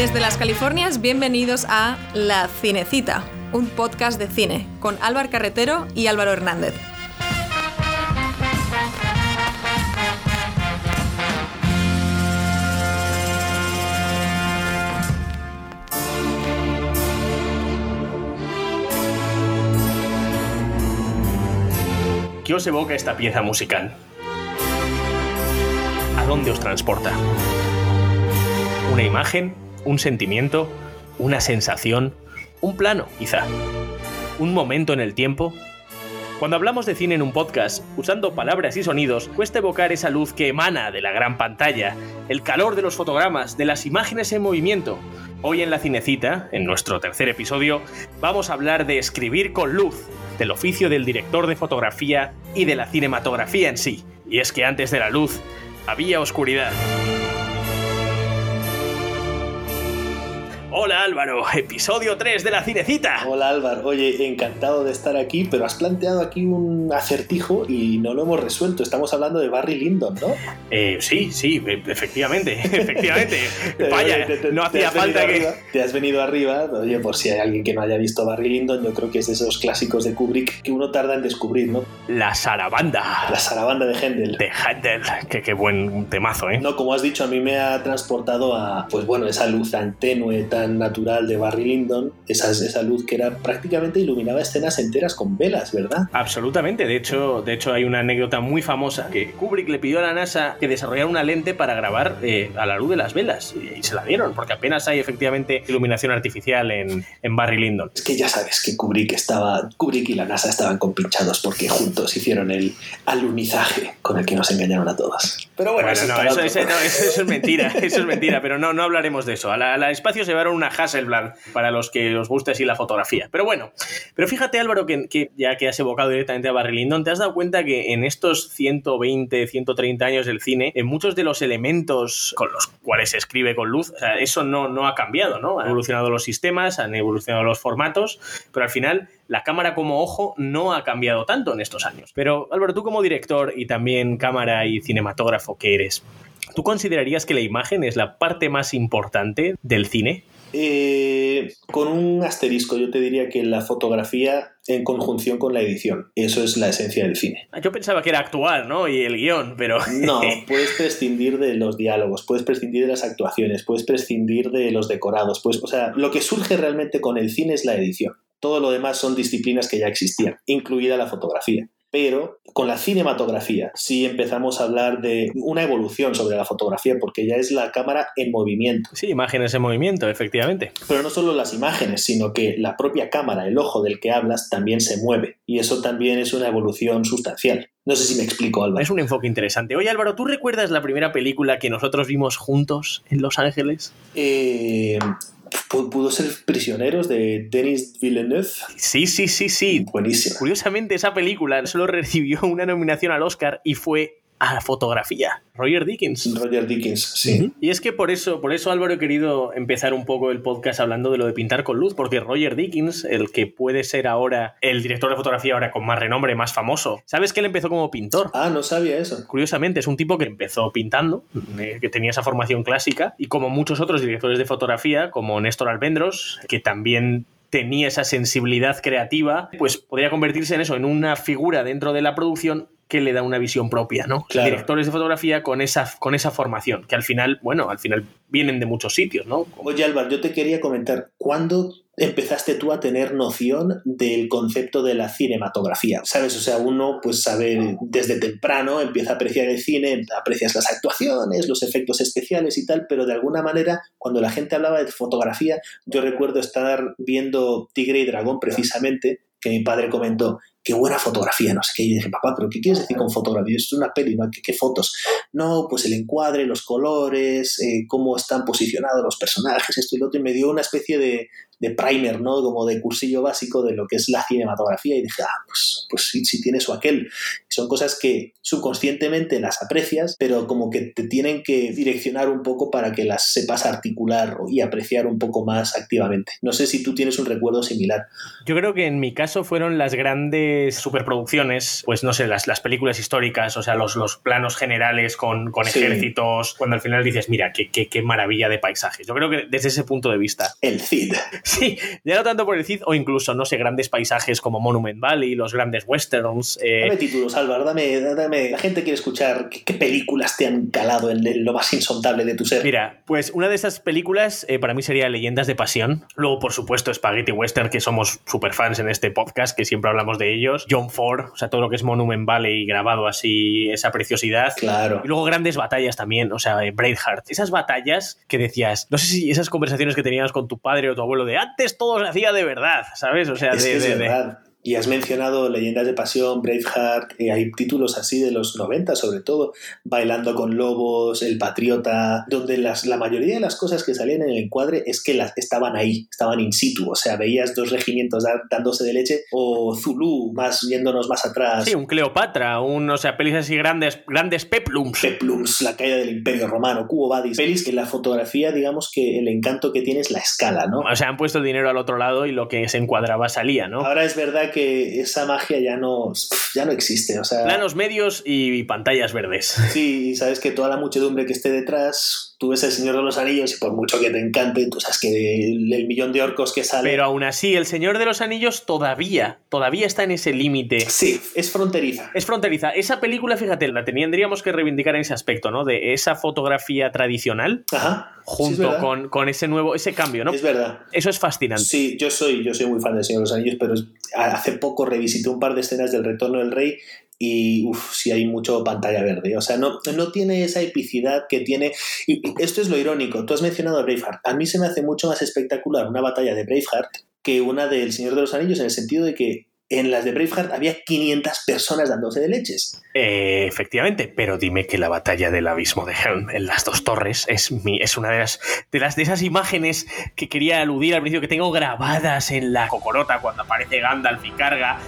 Desde las Californias, bienvenidos a La Cinecita, un podcast de cine con Álvaro Carretero y Álvaro Hernández. ¿Qué os evoca esta pieza musical? ¿A dónde os transporta? ¿Una imagen? ¿Un sentimiento? ¿Una sensación? ¿Un plano, quizá? ¿Un momento en el tiempo? Cuando hablamos de cine en un podcast, usando palabras y sonidos, cuesta evocar esa luz que emana de la gran pantalla, el calor de los fotogramas, de las imágenes en movimiento. Hoy en la Cinecita, en nuestro tercer episodio, vamos a hablar de escribir con luz, del oficio del director de fotografía y de la cinematografía en sí. Y es que antes de la luz había oscuridad. Hola Álvaro, episodio 3 de la Cinecita. Hola Álvaro, oye, encantado de estar aquí, pero has planteado aquí un acertijo y no lo hemos resuelto. Estamos hablando de Barry Lyndon, ¿no? Eh, sí, sí, efectivamente, efectivamente. Vaya, no hacía falta que... te has venido arriba, oye, por si hay alguien que no haya visto Barry Lyndon, yo creo que es de esos clásicos de Kubrick que uno tarda en descubrir, ¿no? La Sarabanda. La Sarabanda de Händel. De Händel, que qué buen temazo, ¿eh? No, como has dicho, a mí me ha transportado a, pues bueno, esa luz tan tenue, tan natural de Barry Lyndon, esa, esa luz que era prácticamente iluminaba escenas enteras con velas, ¿verdad? Absolutamente, de hecho, de hecho hay una anécdota muy famosa que Kubrick le pidió a la NASA que desarrollara una lente para grabar eh, a la luz de las velas y, se la dieron, porque apenas hay efectivamente iluminación artificial en, en Barry Lyndon. Es que ya sabes que Kubrick estaba, Kubrick y la NASA estaban compinchados porque juntos hicieron el alunizaje con el que nos engañaron a todos. Pero bueno, eso, es mentira, eso es mentira, pero no, no hablaremos de eso. A la, a la espacio se llevaron una Hasselblad para los que os guste así la fotografía. Pero bueno, pero fíjate Álvaro que, ya que has evocado directamente a Barry Lyndon, te has dado cuenta que en estos 120, 130 años del cine, en muchos de los elementos con los cuales se escribe con luz, eso no, no ha cambiado, ¿no? Han evolucionado los sistemas, han evolucionado los formatos, pero al final la cámara como ojo no ha cambiado tanto en estos años. Pero Álvaro, tú como director y también cámara y cinematógrafo que eres, ¿Tú considerarías que la imagen es la parte más importante del cine? Eh, con un asterisco, yo te diría que la fotografía en conjunción con la edición. Eso es la esencia del cine. Ah, yo pensaba que era actual, ¿no? Y el guion, pero... No, puedes prescindir de los diálogos, puedes prescindir de las actuaciones, puedes prescindir de los decorados. Pues, o sea, lo que surge realmente con el cine es la edición. Todo lo demás son disciplinas que ya existían, incluida la fotografía pero con la cinematografía sí empezamos a hablar de una evolución sobre la fotografía, porque ya es la cámara en movimiento. Sí, imágenes en movimiento, efectivamente. Pero no solo las imágenes, sino que la propia cámara, el ojo del que hablas, también se mueve. Y eso también es una evolución sustancial. No sé si me explico, Álvaro. Es un enfoque interesante. Oye, Álvaro, ¿tú recuerdas la primera película que nosotros vimos juntos en Los Ángeles? Eh, pudo ser Prisioneros de Denis Villeneuve. Sí, sí, sí, sí. Buenísimo. Curiosamente, esa película solo recibió una nominación al Oscar y fue a la fotografía. Roger Dickens. Roger Dickens, sí. Y es que por eso, por eso Álvaro he querido empezar un poco el podcast hablando de lo de pintar con luz, porque Roger Dickens, el que puede ser ahora el director de fotografía ahora con más renombre, más famoso, ¿sabes que él empezó como pintor? Ah, no sabía eso. Curiosamente, es un tipo que empezó pintando, eh, que tenía esa formación clásica, y como muchos otros directores de fotografía, como Néstor Alvendros, que también tenía esa sensibilidad creativa, pues podría convertirse en eso, en una figura dentro de la producción que le da una visión propia, ¿no? Directores de fotografía con esa, con esa formación, que al final, bueno, al final vienen de muchos sitios, ¿no? Oye, Álvaro, yo te quería comentar, ¿cuándo empezaste tú a tener noción del concepto de la cinematografía? ¿Sabes? O sea, uno, pues sabe desde temprano, empieza a apreciar el cine, aprecias las actuaciones, los efectos especiales y tal, pero de alguna manera, cuando la gente hablaba de fotografía, yo recuerdo estar viendo Tigre y Dragón precisamente, que mi padre comentó, qué buena fotografía, no sé qué. Y dije, papá, ¿pero qué quieres decir con fotografía? Es una peli, ¿no? ¿Qué, fotos? No, pues el encuadre, los colores, eh, cómo están posicionados los personajes, esto y lo otro. Y me dio una especie de, de primer, ¿no? Como de cursillo básico de lo que es la cinematografía y dije, ah, pues, pues sí, sí tiene su aquel. son cosas que subconscientemente las aprecias, pero como que te tienen que direccionar un poco para que las sepas articular y apreciar un poco más activamente. No sé si tú tienes un recuerdo similar. Yo creo que en mi caso fueron las grandes superproducciones, pues no sé, las, las películas históricas, o sea, los, los planos generales con, con Sí. ejércitos, cuando al final dices, mira, qué, qué, qué maravilla de paisajes. Yo creo que desde ese punto de vista. El Cid. Sí, ya no tanto por el Cid, o incluso, no sé, grandes paisajes como Monument Valley, los grandes westerns. eh, Dame títulos, Álvaro, dame, dame. La gente quiere escuchar qué, qué películas te han calado en, en lo más insondable de tu ser. Mira, pues una de esas películas eh, para mí sería Leyendas de Pasión. Luego, por supuesto, Spaghetti Western, que somos super fans en este podcast, que siempre hablamos de ellos. John Ford, o sea, todo lo que es Monument Valley grabado así, esa preciosidad. Claro. Y luego grandes batallas también, o sea, eh, Braveheart. Esas batallas que decías, no sé si esas conversaciones que tenías con tu padre o tu abuelo de antes todo se hacía de verdad, ¿sabes? O sea, de, de- de- verdad. Y has mencionado Leyendas de Pasión, Braveheart, y hay títulos así de los 90 sobre todo, Bailando con Lobos, El Patriota, donde las, la mayoría de las cosas que salían en el encuadre es que las, estaban ahí, estaban in situ, o sea, veías dos regimientos dándose de leche, o Zulu, más yéndonos más atrás, Sí, un Cleopatra, un, o sea, pelis así grandes, grandes peplums. Peplums, la caída del Imperio Romano, Cubo Badis, pelis que la fotografía, digamos que el encanto que tiene es la escala, ¿no? O sea, han puesto el dinero al otro lado y lo que se encuadraba salía, ¿no? Ahora es verdad que esa magia ya no, ya no existe, o sea... Planos medios y pantallas verdes. Sí, y sabes que toda la muchedumbre que esté detrás, tú ves el Señor de los Anillos y por mucho que te encante, tú sabes que el, el millón de orcos que sale... Pero aún así, El Señor de los Anillos todavía, todavía está en ese límite. Sí, es fronteriza. Es fronteriza. Esa película, fíjate, la tendríamos que reivindicar en ese aspecto, ¿no? De esa fotografía tradicional Ajá. sí, es junto con, con ese nuevo, ese cambio, ¿no? Es verdad. Eso es fascinante. Sí, yo soy, yo soy muy fan del Señor de los Anillos, pero hace poco revisité un par de escenas del Retorno del Rey y uff, sí hay mucho pantalla verde. O sea, no, no tiene esa epicidad que tiene. Y esto es lo irónico. Tú has mencionado Braveheart. A mí se me hace mucho más espectacular una batalla de Braveheart que una del Señor de los Anillos, en el sentido de que en las de Braveheart había 500 personas dándose de leches. Eh, efectivamente, pero dime que la batalla del abismo de Helm en las dos torres es, mi, es una de las, de las de esas imágenes que quería aludir al principio que tengo grabadas en la cocorota cuando aparece Gandalf y carga.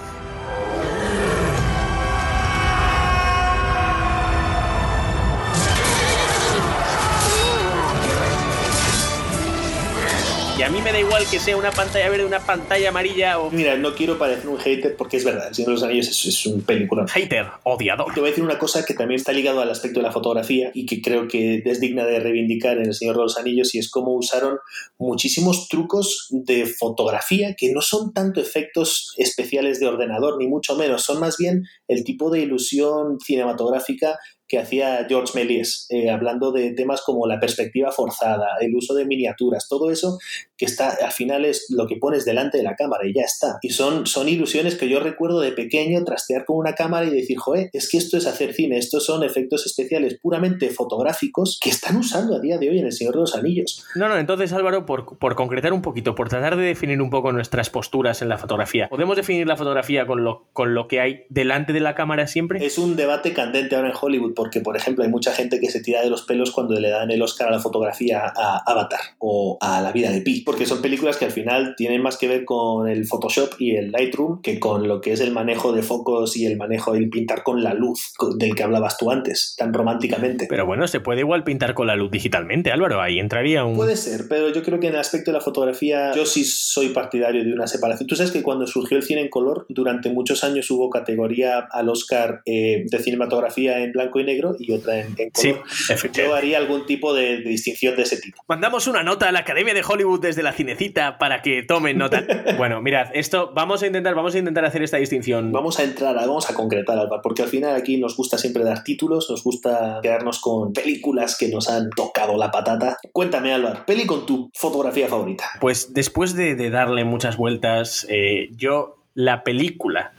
A mí me da igual que sea una pantalla verde, una pantalla amarilla o Mira, no quiero parecer un hater porque es verdad, El Señor de los Anillos es, es un película. hater, odiador. Te voy a decir una cosa que también está ligado al aspecto de la fotografía y que creo que es digna de reivindicar en El Señor de los Anillos y es cómo usaron muchísimos trucos de fotografía que no son tanto efectos especiales de ordenador, ni mucho menos, son más bien el tipo de ilusión cinematográfica que hacía George Méliès, eh, hablando de temas como la perspectiva forzada, el uso de miniaturas, todo eso que está al final es lo que pones delante de la cámara y ya está. Y son, son ilusiones que yo recuerdo de pequeño trastear con una cámara y decir, joder, es que esto es hacer cine, estos son efectos especiales puramente fotográficos que están usando a día de hoy en El Señor de los Anillos. No, no, entonces Álvaro, por, por concretar un poquito, por tratar de definir un poco nuestras posturas en la fotografía, ¿podemos definir la fotografía con lo, con lo que hay delante de la cámara siempre? Es un debate candente ahora en Hollywood porque, por ejemplo, hay mucha gente que se tira de los pelos cuando le dan el Oscar a la fotografía a Avatar o a La vida de Pi, porque son películas que al final tienen más que ver con el Photoshop y el Lightroom que con lo que es el manejo de focos y el manejo del pintar con la luz del que hablabas tú antes, tan románticamente. Pero bueno, se puede igual pintar con la luz digitalmente, Álvaro, ahí entraría un... Puede ser, pero yo creo que en el aspecto de la fotografía yo sí soy partidario de una separación. Tú sabes que cuando surgió el cine en color, durante muchos años hubo categoría al Oscar eh, de cinematografía en blanco y negro y otra en, en Sí, color. efectivamente. Yo haría algún tipo de, de distinción de ese tipo. Mandamos una nota a la Academia de Hollywood desde la cinecita para que tomen nota. bueno, mirad, esto vamos a intentar, vamos a intentar hacer esta distinción. Vamos a entrar, vamos a concretar, Alba, porque al final aquí nos gusta siempre dar títulos, nos gusta quedarnos con películas que nos han tocado la patata. Cuéntame, Álvaro, peli con tu fotografía favorita. Pues después de, de darle muchas vueltas, eh, yo la película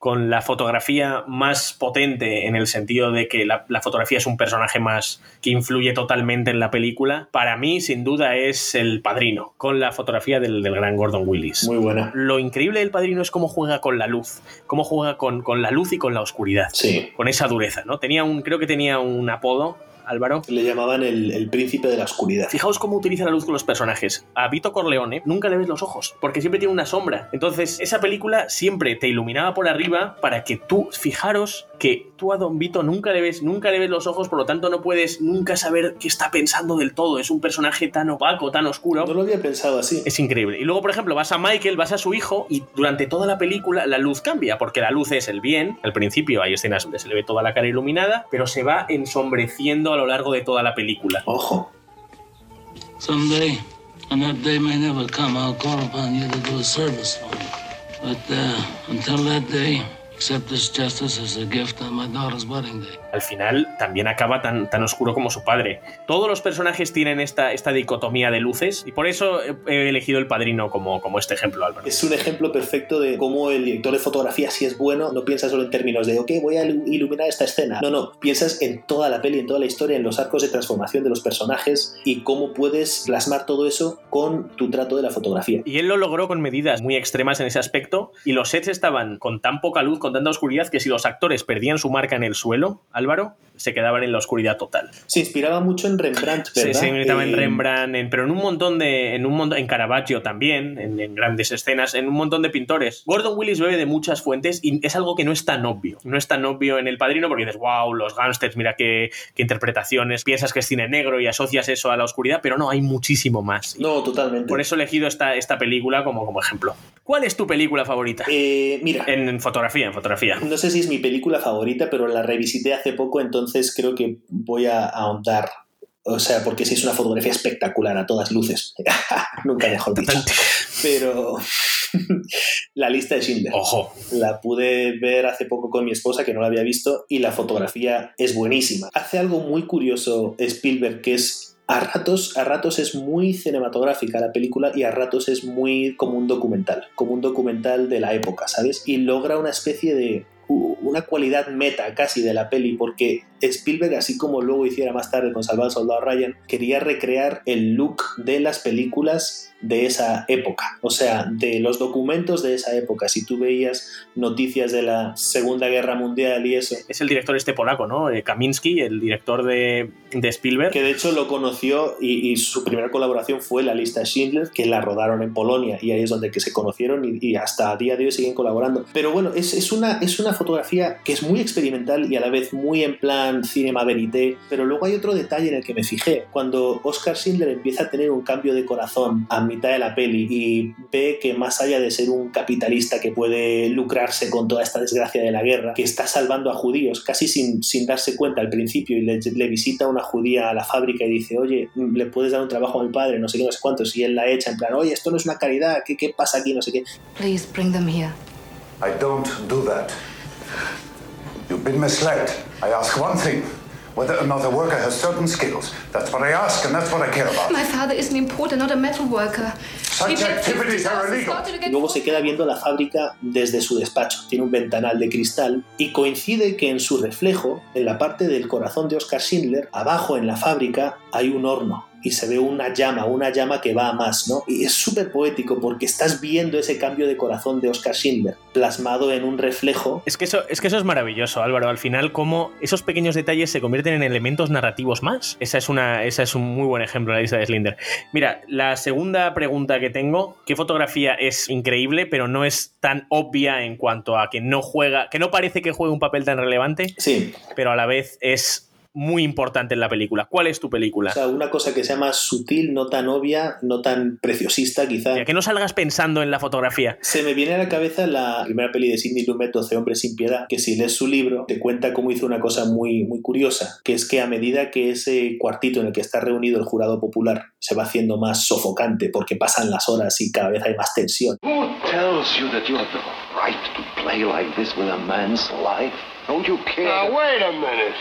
con la fotografía más potente en el sentido de que la, la fotografía es un personaje más que influye totalmente en la película, para mí sin duda es El Padrino, con la fotografía del, del gran Gordon Willis. Muy buena. Lo increíble del Padrino es cómo juega con la luz, cómo juega con, con la luz y con la oscuridad Sí. con esa dureza, ¿no? Tenía un, creo que tenía un apodo Álvaro. Le llamaban el, el príncipe de la oscuridad. Fijaos cómo utiliza la luz con los personajes. A Vito Corleone nunca le ves los ojos, porque siempre tiene una sombra. Entonces, esa película siempre te iluminaba por arriba para que tú, fijaros que tú a Don Vito nunca le ves, nunca le ves los ojos, por lo tanto no puedes nunca saber qué está pensando del todo. Es un personaje tan opaco, tan oscuro. No lo había pensado así. Es increíble. Y luego, por ejemplo, vas a Michael, vas a su hijo y durante toda la película la luz cambia, porque la luz es el bien. Al principio hay escenas donde se le ve toda la cara iluminada, pero se va ensombreciendo a lo largo de toda la película. Ojo. Someday, and that day may never come, I'll call upon you to do a service for me. But uh, until that day, accept this justice as a gift on my daughter's wedding day. Al final también acaba tan, tan oscuro como su padre. Todos los personajes tienen esta, esta dicotomía de luces y por eso he, elegido el padrino como, como este ejemplo, Álvaro. Es un ejemplo perfecto de cómo el director de fotografía, si es bueno, no piensa solo en términos de, ok, voy a ilu- iluminar esta escena. No, no, piensas en toda la peli, en toda la historia, en los arcos de transformación de los personajes y cómo puedes plasmar todo eso con tu trato de la fotografía. Y él lo logró con medidas muy extremas en ese aspecto y los sets estaban con tan poca luz, con tanta oscuridad, que si los actores perdían su marca en el suelo, Álvaro, se quedaban en la oscuridad total. Se inspiraba mucho en Rembrandt, ¿verdad? se imitaba en Eh, Rembrandt, en- pero en un montón de. En un montón, en Caravaggio también, en, en grandes escenas, en un montón de pintores. Gordon Willis bebe de muchas fuentes y es algo que no es tan obvio. No es tan obvio en El Padrino porque dices, wow, los gángsters, mira qué, qué interpretaciones. Piensas que es cine negro y asocias eso a la oscuridad, pero no, hay muchísimo más. No, totalmente. Por eso he elegido esta, esta película como, como ejemplo. ¿Cuál es tu película favorita? Eh, mira, En, en fotografía, en fotografía. no sé si es mi película favorita, pero la revisité hace poco, entonces creo que voy a ahondar. O sea, porque sí es una fotografía espectacular a todas luces. Nunca mejor dicho. Pero la lista de Schindler. Ojo, La pude ver hace poco con mi esposa, que no la había visto, y la fotografía es buenísima. Hace algo muy curioso Spielberg, que es a ratos, a ratos es muy cinematográfica la película y a ratos es muy como un documental, como un documental de la época, ¿sabes? Y logra una especie de una cualidad meta casi de la peli, porque Spielberg, así como luego hiciera más tarde con Salvador Soldado Ryan, quería recrear el look de las películas de esa época, o sea, de los documentos de esa época. Si tú veías noticias de la Segunda Guerra Mundial y eso, es el director este polaco, ¿no? Eh, Kaminsky, el director de, de Spielberg. que de hecho lo conoció y, y su primera colaboración fue la lista Schindler, que la rodaron en Polonia y ahí es donde que se conocieron y, y hasta a día de hoy siguen colaborando. Pero bueno, es, es, una, es una fotografía que es muy experimental y a la vez muy en plan cinema verité, pero luego hay otro detalle en el que me fijé. Cuando Oscar Schindler empieza a tener un cambio de corazón a mitad de la peli y ve que más allá de ser un capitalista que puede lucrarse con toda esta desgracia de la guerra, que está salvando a judíos casi sin, sin darse cuenta al principio y le, le visita una judía a la fábrica y dice, oye, le puedes dar un trabajo a mi padre, no sé qué, no sé cuántos, y él la echa en plan, oye, esto no es una caridad, ¿qué, qué pasa aquí? No sé qué. Please bring them here. I don't do that. You've been misled. I ask one thing whether or not a worker has certain skills. That's what I ask, and that's what I care about. My father is an importer, not a metal worker. Such He paid activities are 50,000 illegal. zloty to Y get luego se queda viendo la fábrica desde su despacho. Tiene un ventanal de cristal y coincide que en su reflejo, en la parte del corazón de Oscar Schindler, abajo en la fábrica hay un horno y se ve una llama, una llama que va a más, ¿no? Y es súper poético porque estás viendo ese cambio de corazón de Oscar Schindler plasmado en un reflejo. Es que, eso, es que eso es maravilloso, Álvaro. Al final, cómo esos pequeños detalles se convierten en elementos narrativos más. Esa es, una, esa es un muy buen ejemplo de la lista de Slinder. Mira, la segunda pregunta que tengo, ¿qué fotografía es increíble, pero no es tan obvia en cuanto a que no juega, que no parece que juegue un papel tan relevante, Sí, pero a la vez es muy importante en la película? ¿Cuál es tu película? o sea, una cosa que sea más sutil, no tan obvia, no tan preciosista quizá. Ya que no salgas pensando en la fotografía. Se me viene a la cabeza la primera peli de Sidney Lumet, 12 hombres sin piedad, que si lees su libro te cuenta cómo hizo una cosa muy, muy curiosa, que es que a medida que ese cuartito en el que está reunido el jurado popular se va haciendo más sofocante porque pasan las horas y cada vez hay más tensión, Who tells you that you have the right to play like this with a man's life? Don't you care? Now, wait a minute.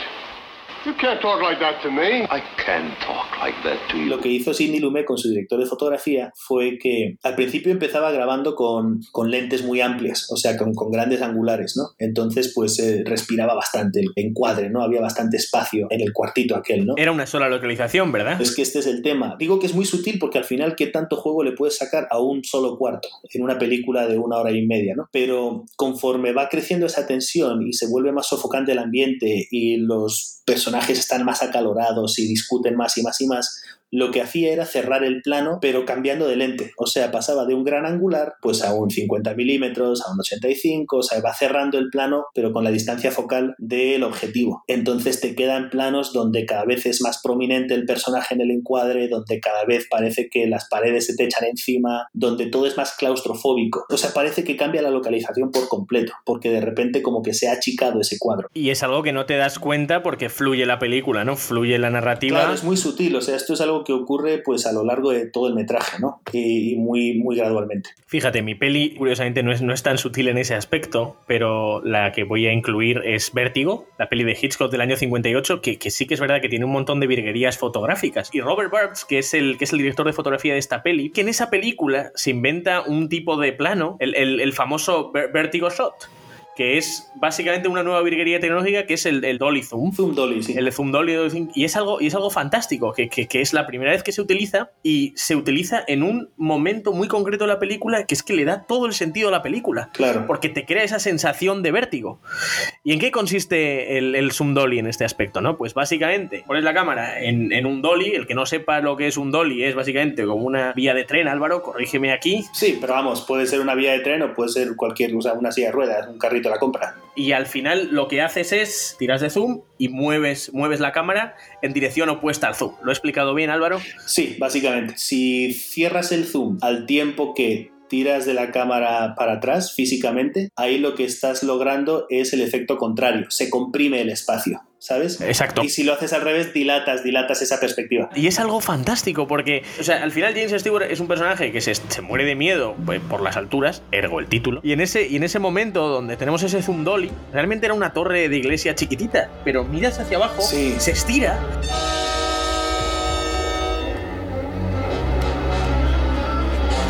Lo que hizo Sidney Lumet con su director de fotografía fue que al principio empezaba grabando con, con lentes muy amplias, o sea, con, con grandes angulares, ¿no? Entonces, pues eh, respiraba bastante el encuadre, ¿no? Había bastante espacio en el cuartito aquel, ¿no? Era una sola localización, ¿verdad? Es que este es el tema. Digo que es muy sutil porque al final, ¿qué tanto juego le puedes sacar a un solo cuarto en una película de una hora y media, ¿no? Pero conforme va creciendo esa tensión y se vuelve más sofocante el ambiente y los personajes personajes están más acalorados y discuten más y más y más, lo que hacía era cerrar el plano, pero cambiando de lente. O sea, pasaba de un gran angular pues a un 50 milímetros, a un 85, o sea, va cerrando el plano, pero con la distancia focal del objetivo. Entonces te quedan planos donde cada vez es más prominente el personaje en el encuadre, donde cada vez parece que las paredes se te echan encima, donde todo es más claustrofóbico. O sea, parece que cambia la localización por completo, porque de repente como que se ha achicado ese cuadro. Y es algo que no te das cuenta porque fluye la película, ¿no? Fluye la narrativa. Claro, es muy sutil, o sea, esto es algo que ocurre pues a lo largo de todo el metraje, ¿no? Y, muy, muy gradualmente. Fíjate, mi peli, curiosamente, no es, no es tan sutil en ese aspecto, pero la que voy a incluir es Vértigo, la peli de Hitchcock del año 58, que, que sí que es verdad que tiene un montón de virguerías fotográficas. Y Robert Burbs, que es, el, que es el director de fotografía de esta peli, que en esa película se inventa un tipo de plano, el, el, famoso Vertigo Shot que es básicamente una nueva virguería tecnológica que es el, el Dolly Zoom. Zoom Dolly, sí. El Zoom Dolly, y es algo, y es algo fantástico, que, que- que es la primera vez que se utiliza y se utiliza en un momento muy concreto de la película que es que le da todo el sentido a la película. Claro. Porque te crea esa sensación de vértigo. ¿Y en qué consiste el, el Zoom Dolly en este aspecto? ¿no? Pues básicamente pones la cámara en, en un dolly, el que no sepa lo que es un dolly es básicamente como una vía de tren, Álvaro, corrígeme aquí, Sí, pero vamos, puede ser una vía de tren o puede ser cualquier, o sea, una silla de ruedas, un carrito la compra. y al final lo que haces es tiras de zoom y mueves, mueves la cámara en dirección opuesta al zoom. ¿Lo he explicado bien, Álvaro? Sí, básicamente. Si cierras el zoom al tiempo que tiras de la cámara para atrás físicamente, ahí lo que estás logrando es el efecto contrario, se comprime el espacio, ¿sabes? Exacto. Y si lo haces al revés, dilatas, dilatas esa perspectiva. Y es algo fantástico porque, o sea, al final James Stewart es un personaje que se, se muere de miedo pues, por las alturas, ergo el título. Y en, ese, y en ese momento donde tenemos ese zoom dolly, realmente era una torre de iglesia chiquitita, pero miras hacia abajo, Sí. se estira.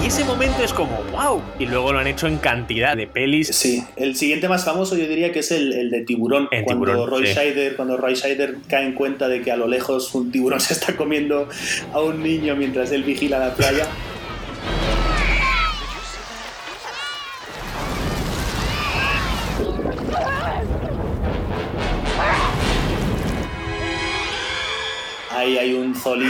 Y ese momento es como, wow. Y luego lo han hecho en cantidad de pelis. Sí, el siguiente más famoso yo diría que es el, el de tiburón. En cuando Tiburón, Roy sí. Scheider, cuando Roy Scheider cae en cuenta de que a lo lejos un tiburón se está comiendo a un niño mientras él vigila la playa. Ahí hay un Zoli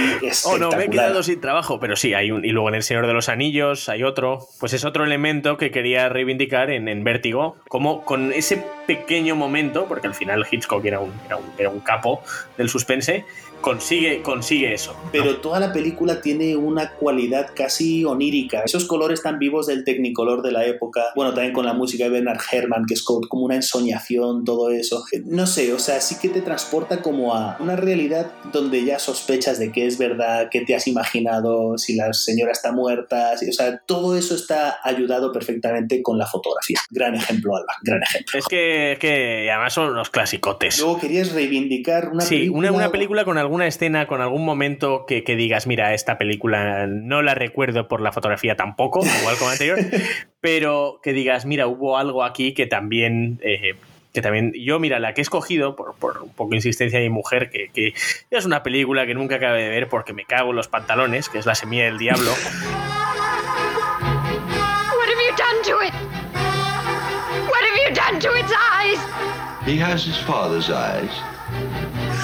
Oh, no, me he quedado sin trabajo, pero sí, hay un. Y luego en El Señor de los Anillos hay otro. Pues es otro elemento que quería reivindicar en, en Vértigo. Como con ese pequeño momento, porque al final Hitchcock era un, era un, era un capo del suspense, consigue, consigue eso. Pero toda la película tiene una cualidad casi onírica. Esos colores tan vivos del Technicolor de la época. Bueno, también con la música de Bernard Herrmann, que es co- como una ensoñación, todo eso. No sé, o sea, sí que te transporta como a una realidad donde ya sospechas de que es verdad, que te has imaginado, si la señora está muerta. si- o sea, todo eso está ayudado perfectamente con la fotografía. Gran ejemplo, Alba, gran ejemplo. Es que, que además son unos clasicotes. Luego querías reivindicar una sí, película. una, una película con alguna escena, con algún momento que, que digas, mira, esta película no la recuerdo por la fotografía tampoco, igual como anterior, pero que digas, mira, hubo algo aquí que también... eh, que también yo, mira, la que he escogido, por, por un poco de insistencia de mi mujer, que, que es una película que nunca acabé de ver porque me cago en los pantalones, que es La Semilla del Diablo. What have you done to it? What have you done to its eyes? He has his father's eyes.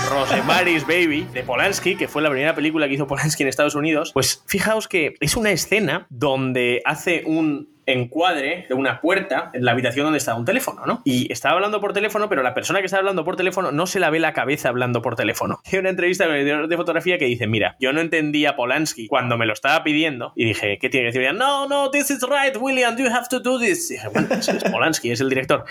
Rosemary's Baby de Polanski, que fue la primera película que hizo Polanski en Estados Unidos, pues fijaos que es una escena donde hace un encuadre de una puerta en la habitación donde estaba un teléfono, ¿no? Y estaba hablando por teléfono, pero la persona que estaba hablando por teléfono no se la ve la cabeza hablando por teléfono. Hay una entrevista con el director de fotografía que dice, mira, yo no entendía Polanski cuando me lo estaba pidiendo y dije, ¿qué tiene que decir? No, no, this is right, William, you have to do this. Y dije, bueno, es Polanski, es el director.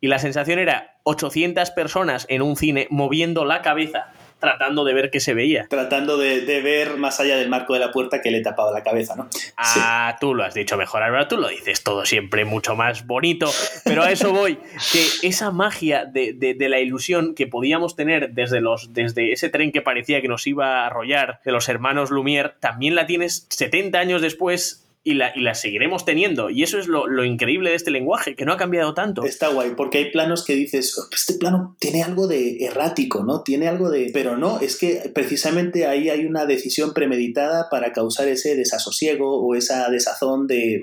Y la sensación era 800 personas en un cine moviendo la cabeza tratando de ver qué se veía. Tratando de, de ver más allá del marco de la puerta que le tapaba la cabeza, ¿no? Ah, tú lo has dicho mejor, Álvaro, tú lo dices todo siempre mucho más bonito, pero a eso voy, que esa magia de, de- de la ilusión que podíamos tener desde, los, desde ese tren que parecía que nos iba a arrollar de los hermanos Lumière, también la tienes 70 años después y la, y la seguiremos teniendo. Y eso es lo, lo increíble de este lenguaje, que no ha cambiado tanto. Está guay, porque hay planos que dices, "Oh, este plano tiene algo de errático, ¿no? Tiene algo de... Pero no, es que precisamente ahí hay una decisión premeditada para causar ese desasosiego o esa desazón de "Eh,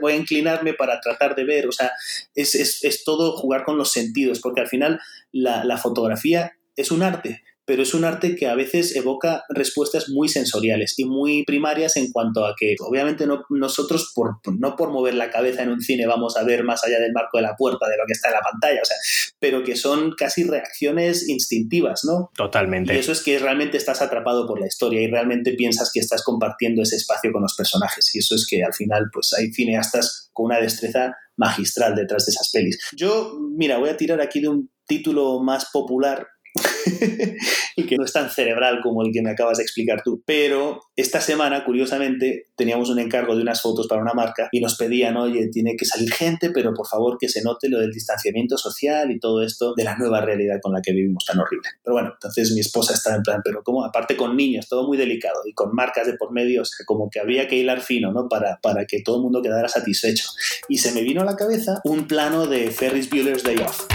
voy a inclinarme para tratar de ver, o sea, es, es- es todo jugar con los sentidos, porque al final la, la fotografía es un arte, pero es un arte que a veces evoca respuestas muy sensoriales y muy primarias en cuanto a que, obviamente, no, nosotros, por, no por mover la cabeza en un cine, vamos a ver más allá del marco de la puerta de lo que está en la pantalla, o sea, pero que son casi reacciones instintivas, ¿no? Totalmente. Y eso es que realmente estás atrapado por la historia y realmente piensas que estás compartiendo ese espacio con los personajes. Y eso es que al final, pues hay cineastas con una destreza magistral detrás de esas pelis. Yo, mira, voy a tirar aquí de un título más popular y que no es tan cerebral como el que me acabas de explicar tú. Pero esta semana, curiosamente, teníamos un encargo de unas fotos para una marca y nos pedían, oye, tiene que salir gente, pero por favor que se note lo del distanciamiento social y todo esto de la nueva realidad con la que vivimos tan horrible. Pero bueno, entonces mi esposa estaba en plan, pero como aparte con niños, todo muy delicado y con marcas de por medio, o sea, como que había que hilar fino, ¿no? Para, para que todo el mundo quedara satisfecho. Y se me vino a la cabeza un plano de Ferris Bueller's Day Off.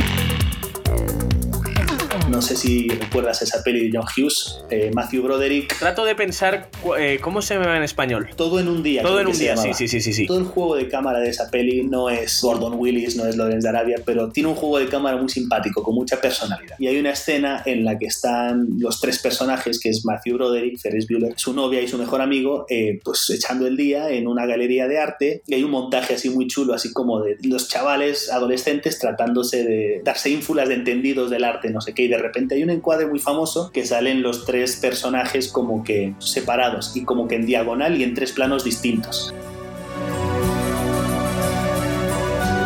No sé si recuerdas esa peli de John Hughes, eh, Matthew Broderick. Trato de pensar eh, cómo se llama en español. Todo en un día. Todo en un día, sí, sí, sí, sí. Todo el juego de cámara de esa peli no es Gordon Willis, no es Lawrence de Arabia, pero tiene un juego de cámara muy simpático, con mucha personalidad. Y hay una escena en la que están los tres personajes, que es Matthew Broderick, Ferris Bueller, su novia y su mejor amigo, eh, pues echando el día en una galería de arte. Y hay un montaje así muy chulo, así como de los chavales adolescentes tratándose de darse ínfulas de entendidos del arte, no sé qué. Y de repente hay un encuadre muy famoso que salen los tres personajes como que separados y como que en diagonal y en tres planos distintos.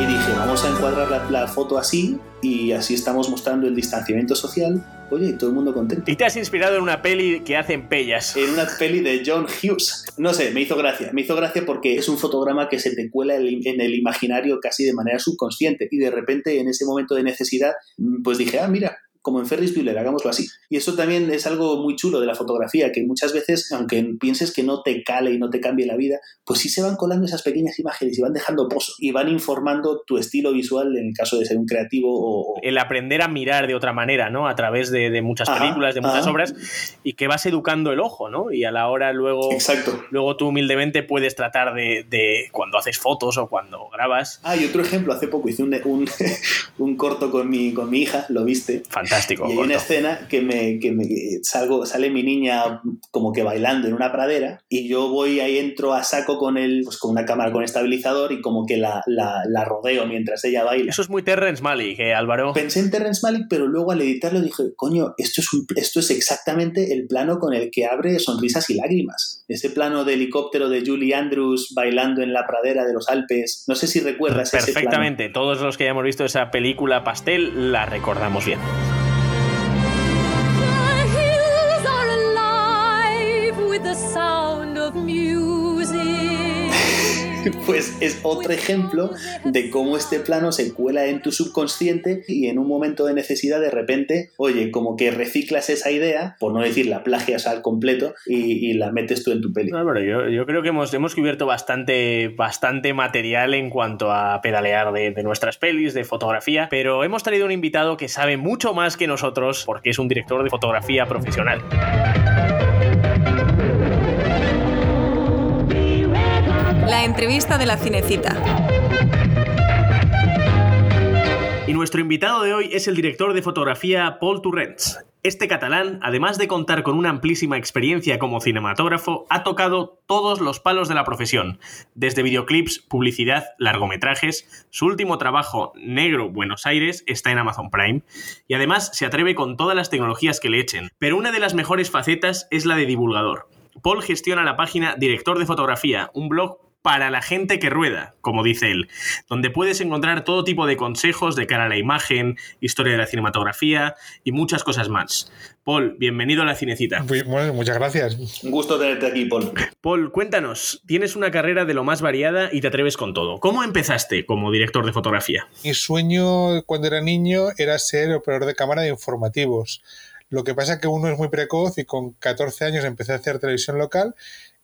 Y dije, vamos a encuadrar la, la foto así y así estamos mostrando el distanciamiento social. Oye, y todo el mundo contento. Y te has inspirado en una peli que hacen pellas. En una peli de John Hughes. No sé, me hizo gracia. Me hizo gracia porque es un fotograma que se te cuela el- en el imaginario casi de manera subconsciente. Y de repente, en ese momento de necesidad, mm, pues dije, ah, mira, como en Ferris Bueller, hagámoslo así. Y eso también es algo muy chulo de la fotografía, que muchas veces, aunque pienses que no te cale y no te cambie la vida, pues sí se van colando esas pequeñas imágenes y van dejando pozo y van informando tu estilo visual en el caso de ser un creativo o, El aprender a mirar de otra manera, ¿no? A través de, de muchas Ajá, películas, de muchas ajá. obras, y que vas educando el ojo, ¿no? Y a la hora luego, Exacto. luego tú humildemente puedes tratar de, de cuando haces fotos o cuando grabas. Ah, y otro ejemplo, hace poco hice un, un, un corto con mi, con mi hija, lo viste. Fantástico. Y hay corto. una escena que me, que me salgo, sale mi niña como que bailando en una pradera y yo voy ahí entro a saco con el, pues con una cámara con estabilizador y como que la, la, la rodeo mientras ella baila. Eso es muy Terrence Malick, ¿eh, Álvaro? Pensé en Terrence Malick, pero luego al editarlo dije, coño, esto es, un- esto es exactamente el plano con el que abre Sonrisas y Lágrimas. Ese plano de helicóptero de Julie Andrews bailando en la pradera de los Alpes. No sé si recuerdas ese plano. Perfectamente. Todos los que hayamos visto esa película pastel la recordamos bien. Pues es otro ejemplo de cómo este plano se cuela en tu subconsciente y en un momento de necesidad de repente, oye, como que reciclas esa idea, por no decir la plagias al completo y, la metes tú en tu peli. Álvaro, yo, creo que hemos, hemos cubierto bastante, bastante material en cuanto a pedalear de nuestras pelis, de fotografía, pero hemos traído un invitado que sabe mucho más que nosotros porque es un director de fotografía profesional. La entrevista de la cinecita. Y nuestro invitado de hoy es el director de fotografía Paul Turrents. Este catalán, además de contar con una amplísima experiencia como cinematógrafo, ha tocado todos los palos de la profesión, desde videoclips, publicidad, largometrajes. Su último trabajo, Negro Buenos Aires, está en Amazon Prime y además se atreve con todas las tecnologías que le echen. Pero una de las mejores facetas es la de divulgador. Paul gestiona la página Director de Fotografía, un blog para la gente que rueda, como dice él, donde puedes encontrar todo tipo de consejos de cara a la imagen, historia de la cinematografía y muchas cosas más. Paul, bienvenido a la cinecita. Bueno, muchas gracias. Un gusto tenerte aquí, Paul. Paul, cuéntanos, tienes una carrera de lo más variada y te atreves con todo. ¿Cómo empezaste como director de fotografía? Mi sueño cuando era niño era ser operador de cámara de informativos. Lo que pasa es que uno es muy precoz y con 14 años empecé a hacer televisión local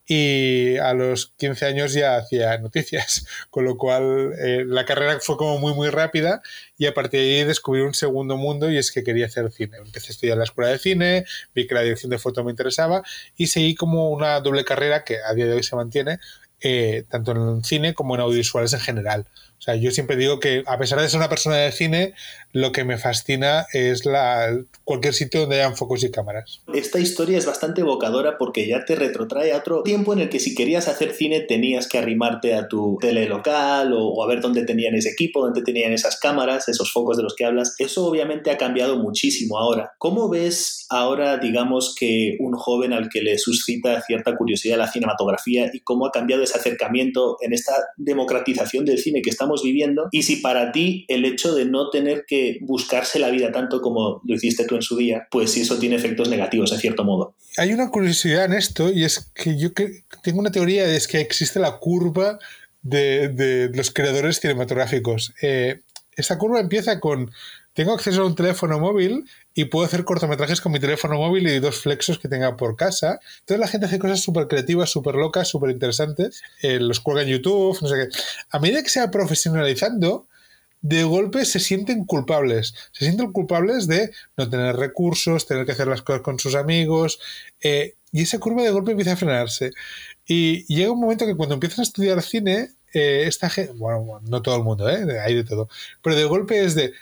y a los 15 años ya hacía noticias, con lo cual eh, la carrera fue como muy muy rápida y a partir de ahí descubrí un segundo mundo y es que quería hacer cine. Empecé a estudiar en la escuela de cine, vi que la dirección de foto me interesaba y seguí como una doble carrera que a día de hoy se mantiene eh, tanto en cine como en audiovisuales en general. O sea, yo siempre digo que a pesar de ser una persona de cine, lo que me fascina es la, cualquier sitio donde hayan focos y cámaras. Esta historia es bastante evocadora porque ya te retrotrae a otro tiempo en el que si querías hacer cine tenías que arrimarte a tu tele local o, a ver dónde tenían ese equipo, dónde tenían esas cámaras, esos focos de los que hablas. Eso obviamente ha cambiado muchísimo ahora. ¿Cómo ves ahora, digamos, que un joven al que le suscita cierta curiosidad la cinematografía y cómo ha cambiado ese acercamiento en esta democratización del cine que viviendo y si para ti el hecho de no tener que buscarse la vida tanto como lo hiciste tú en su día, pues si eso tiene efectos negativos en cierto modo. Hay una curiosidad en esto y es que yo tengo una teoría es que existe la curva de, los creadores cinematográficos. Eh, esta curva empieza con tengo acceso a un teléfono móvil y puedo hacer cortometrajes con mi teléfono móvil y dos flexos que tenga por casa. Entonces la gente hace cosas súper creativas, súper locas, súper interesantes. Eh, los cuelga en YouTube, no sé qué. A medida que se va profesionalizando, de golpe se sienten culpables. Se sienten culpables de no tener recursos, tener que hacer las cosas con sus amigos. Eh, y esa curva de golpe empieza a frenarse. Y llega un momento que cuando empiezan a estudiar cine, eh, esta gente, bueno, no todo el mundo, ¿eh? hay de todo, pero de golpe es de,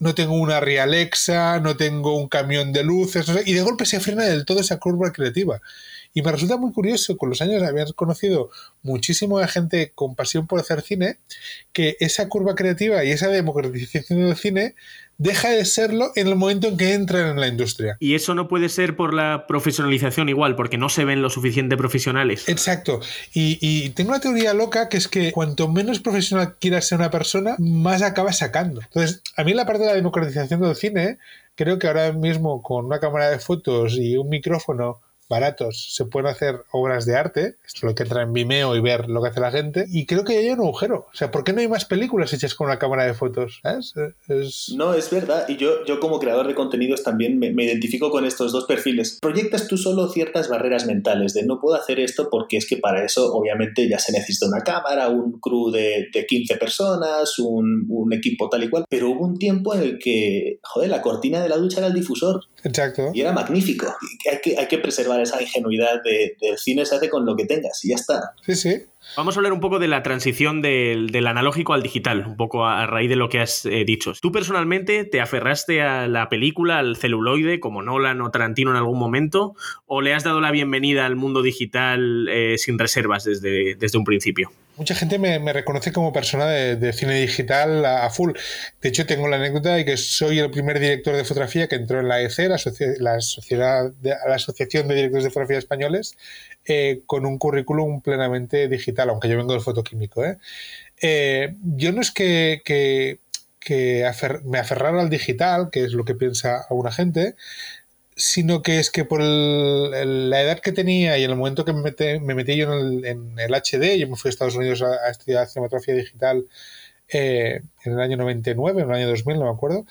no tengo una Rialexa, no tengo un camión de luces, y de golpe se frena del todo esa curva creativa. Y me resulta muy curioso, con los años habías conocido muchísima gente con pasión por hacer cine, que esa curva creativa y esa democratización del cine deja de serlo en el momento en que entran en la industria. Y eso no puede ser por la profesionalización igual, porque no se ven lo suficiente profesionales. Exacto. Y, tengo una teoría loca que es que cuanto menos profesional quiera ser una persona, más acaba sacando. Entonces, a mí la parte de la democratización del cine, creo que ahora mismo con una cámara de fotos y un micrófono baratos se pueden hacer obras de arte, esto es lo que entra en Vimeo y ver lo que hace la gente, y creo que hay un agujero. O sea, ¿por qué no hay más películas hechas con una cámara de fotos? No, es verdad, y yo, yo como creador de contenidos también me, identifico con estos dos perfiles. Proyectas tú solo ciertas barreras mentales de no puedo hacer esto porque es que para eso obviamente ya se necesita una cámara, un crew de, de 15 personas, un, un equipo tal y cual, pero hubo un tiempo en el que, joder, la cortina de la ducha era el difusor. Exacto. Y era magnífico. Hay que, hay que preservar esa ingenuidad de, del cine se hace con lo que tengas y ya está. Sí, sí. Vamos a hablar un poco de la transición del, analógico al digital, un poco a, raíz de lo que has eh, dicho. ¿Tú personalmente te aferraste a la película, al celuloide, como Nolan o Tarantino en algún momento, o le has dado la bienvenida al mundo digital eh, sin reservas desde, desde un principio? Mucha gente me, reconoce como persona de, cine digital a, full. De hecho, tengo la anécdota de que soy el primer director de fotografía que entró en la EC, la, sociedad la Asociación de Directores de Fotografía Españoles, eh, con un currículum plenamente digital, aunque yo vengo del fotoquímico. ¿eh? Eh, yo no es que, me aferrara al digital, que es lo que piensa alguna gente, sino que es que por la edad que tenía y en el momento que me, metí yo en el, HD, yo me fui a Estados Unidos a, estudiar cinematografía digital en el año 99, en el año 2000, no me acuerdo,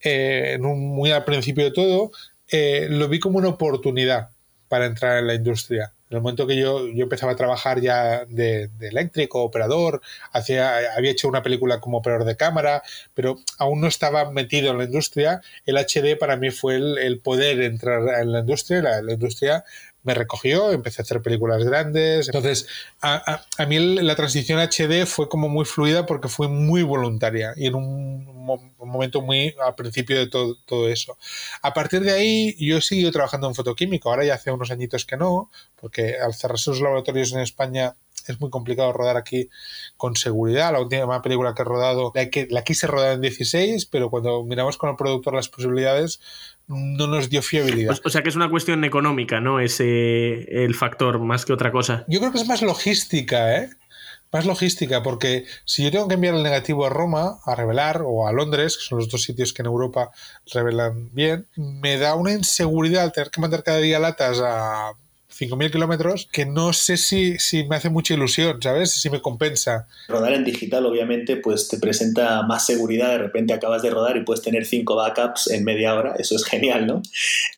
en un, muy al principio de todo, lo vi como una oportunidad para entrar en la industria. En el momento que yo, yo empezaba a trabajar ya de, eléctrico, operador, hacía, había hecho una película como operador de cámara, pero aún no estaba metido en la industria, el HD para mí fue el, poder entrar en la industria. La industria me recogió, empecé a hacer películas grandes. Entonces, a, a, mí la transición HD fue como muy fluida porque fue muy voluntaria y en un, momento muy al principio de todo, todo, eso. A partir de ahí, yo he seguido trabajando en fotoquímico. Ahora ya hace unos añitos que no, porque al cerrar sus laboratorios en España es muy complicado rodar aquí con seguridad. La última película que he rodado, la, que, la quise rodar en 16, pero cuando miramos con el productor las posibilidades, no nos dio fiabilidad. O sea que es una cuestión económica, ¿no? Ese el factor más que otra cosa. Yo creo que es más logística, ¿eh? Más logística, porque si yo tengo que enviar el negativo a Roma, a revelar, o a Londres, que son los dos sitios que en Europa revelan bien, me da una inseguridad al tener que mandar cada día latas a 5.000 kilómetros que no sé si, si me hace mucha ilusión, ¿sabes? Si me compensa. Rodar en digital obviamente pues te presenta más seguridad, de repente acabas de rodar y puedes tener cinco backups en media hora, eso es genial, ¿no?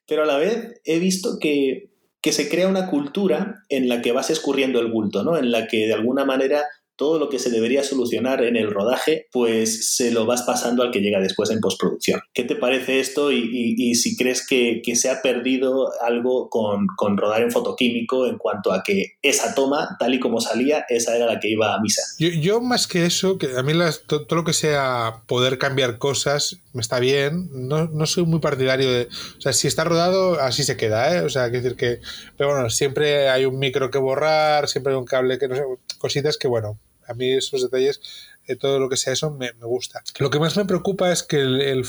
Pero a la vez he visto que, que se crea una cultura en la que vas escurriendo el bulto, ¿no? En la que de alguna manera todo lo que se debería solucionar en el rodaje, pues se lo vas pasando al que llega después en postproducción. ¿Qué te parece esto y, si crees que, se ha perdido algo con, rodar en fotoquímico en cuanto a que esa toma, tal y como salía, esa era la que iba a misa? Yo, más que eso, que a mí todo, lo que sea poder cambiar cosas me está bien, no, no, soy muy partidario de... O sea, si está rodado, así se queda, ¿eh? O sea, quiero decir que... Pero bueno, siempre hay un micro que borrar, siempre hay un cable que no sé, cositas que bueno, a mí esos detalles, eh, todo lo que sea eso me, gusta. Lo que más me preocupa es que el,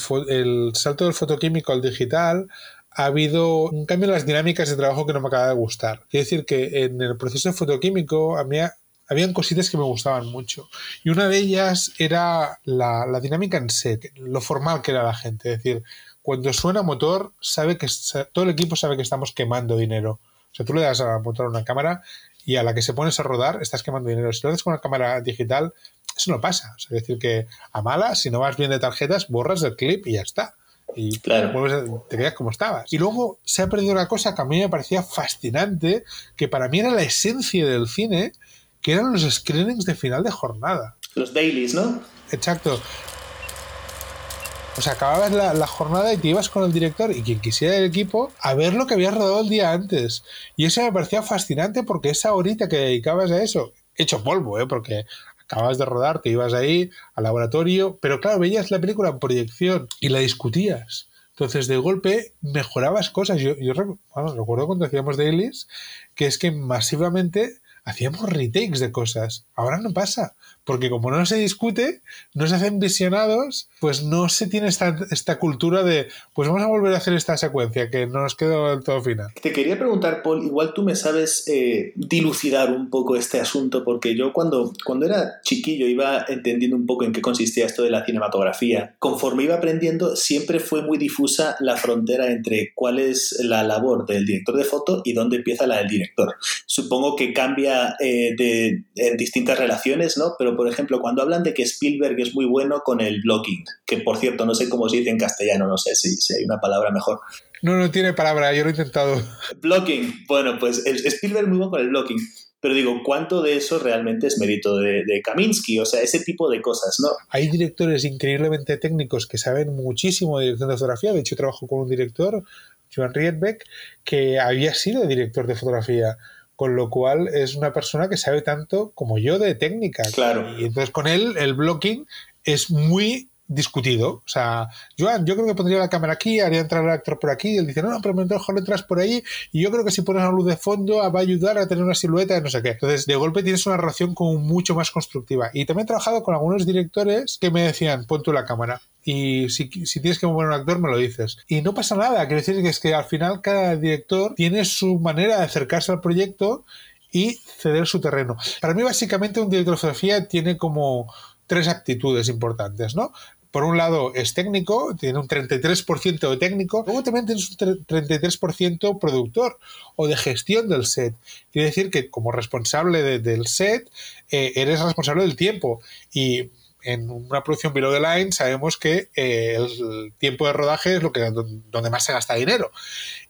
salto del fotoquímico al digital ha habido un cambio en las dinámicas de trabajo que no me acaba de gustar. Quiero decir que en el proceso fotoquímico a mí habían cositas que me gustaban mucho. Y una de ellas era la, dinámica en set, lo formal que era la gente. Es decir, cuando suena motor, sabe que todo el equipo sabe que estamos quemando dinero. O sea, tú le das a motor una cámara y a la que se pones a rodar estás quemando dinero. Si lo haces con una cámara digital, eso no pasa. es decir, que a mala, si no vas bien de tarjetas, borras el clip y ya está. Y claro. te quedas como estabas. Y luego se ha perdido una cosa que a mí me parecía fascinante, que para mí era la esencia del cine, que eran los screenings de final de jornada. Los dailies, ¿no? Exacto. O sea, acababas la, jornada y te ibas con el director y quien quisiera el equipo a ver lo que habías rodado el día antes. Y eso me parecía fascinante porque esa horita que dedicabas a eso, hecho polvo, ¿eh? porque acababas de rodar, te ibas ahí al laboratorio, pero claro, veías la película en proyección y la discutías. Entonces, de golpe, mejorabas cosas. Yo, yo recuerdo cuando hacíamos dailies que es que masivamente hacíamos retakes de cosas. Ahora no pasa, porque como no se discute, no se hacen visionados, pues no se tiene esta, esta cultura de, pues vamos a volver a hacer esta secuencia que no nos quedó del todo final. Te quería preguntar, Paul, igual tú me sabes eh, dilucidar un poco este asunto, porque yo cuando, cuando era chiquillo iba entendiendo un poco en qué consistía esto de la cinematografía. Conforme iba aprendiendo, siempre fue muy difusa la frontera entre cuál es la labor del director de foto y dónde empieza la del director. Supongo que cambia eh, de, en distintas relaciones, ¿no? Pero por ejemplo, cuando hablan de que Spielberg es muy bueno con el blocking, que por cierto no sé cómo se dice en castellano, no sé si, si hay una palabra mejor. No, no tiene palabra, yo lo he intentado. Blocking, bueno, pues Spielberg muy bueno con el blocking. Pero digo, ¿cuánto de eso realmente es mérito de, de, Kaminsky? O sea, ese tipo de cosas, ¿no? Hay directores increíblemente técnicos que saben muchísimo de dirección de fotografía. De hecho, trabajo con un director, Joan Rietbeck, que había sido director de fotografía con lo cual es una persona que sabe tanto como yo de técnica. Claro. Y entonces con él el blocking es muy discutido. O sea, Joan, yo creo que pondría la cámara aquí, haría entrar el actor por aquí, y él dice, no, no, pero mejor entras por ahí, y yo creo que si pones la luz de fondo va a ayudar a tener una silueta de no sé qué. Entonces, de golpe tienes una relación como mucho más constructiva. Y también he trabajado con algunos directores que me decían, pon tú la cámara. Y si, si tienes que mover un actor, me lo dices. Y no pasa nada, quiero decir que es que al final cada director tiene su manera de acercarse al proyecto y ceder su terreno. Para mí, básicamente, un director de fotografía tiene como tres actitudes importantes, ¿no? Por un lado es técnico, tiene un 33% de técnico, luego también tienes un 33% productor o de gestión del set. Quiere decir que como responsable del set eh, eres responsable del tiempo y en una producción below the line sabemos que eh, el tiempo de rodaje es lo que donde más se gasta dinero.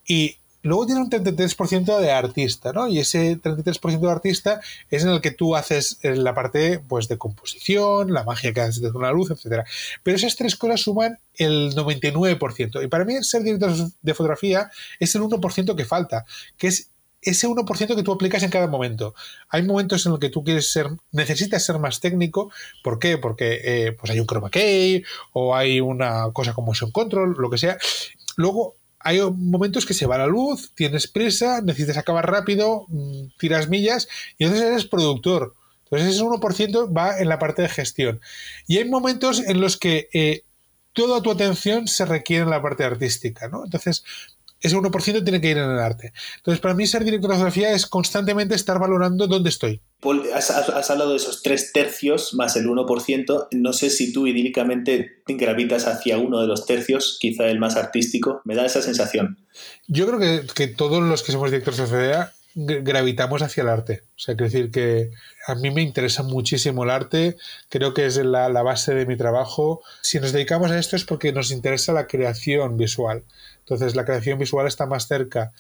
Y Luego tiene un 33% de artista, ¿no? Y ese 33% de artista es en el que tú haces eh, la parte pues, de composición, la magia que haces de una luz, etc. Pero esas tres cosas suman el 99%. Y para mí ser director de fotografía es el 1% que falta, que es ese 1% que tú aplicas en cada momento. Hay momentos en los que tú quieres ser, necesitas ser más técnico. ¿Por qué? Porque eh, pues hay un chroma key o hay una cosa como motion control, lo que sea. Luego hay momentos que se va la luz, tienes prisa, necesitas acabar rápido, mm, tiras millas y entonces eres productor. Entonces ese 1% va en la parte de gestión. Y hay momentos en los que eh, toda tu atención se requiere en la parte artística, ¿no? Entonces ese 1% tiene que ir en el arte. Entonces, para mí ser director de fotografía es constantemente estar valorando dónde estoy. Paul, has, hablado de esos tres tercios más el 1%. No sé si tú idílicamente gravitas hacia uno de los tercios, quizá el más artístico. Me da esa sensación. Yo creo que, que todos los que somos directores de fotografía gravitamos hacia el arte. O sea, quiero decir que a mí me interesa muchísimo el arte, creo que es la, la, base de mi trabajo. Si nos dedicamos a esto es porque nos interesa la creación visual. Entonces la creación visual está más cerca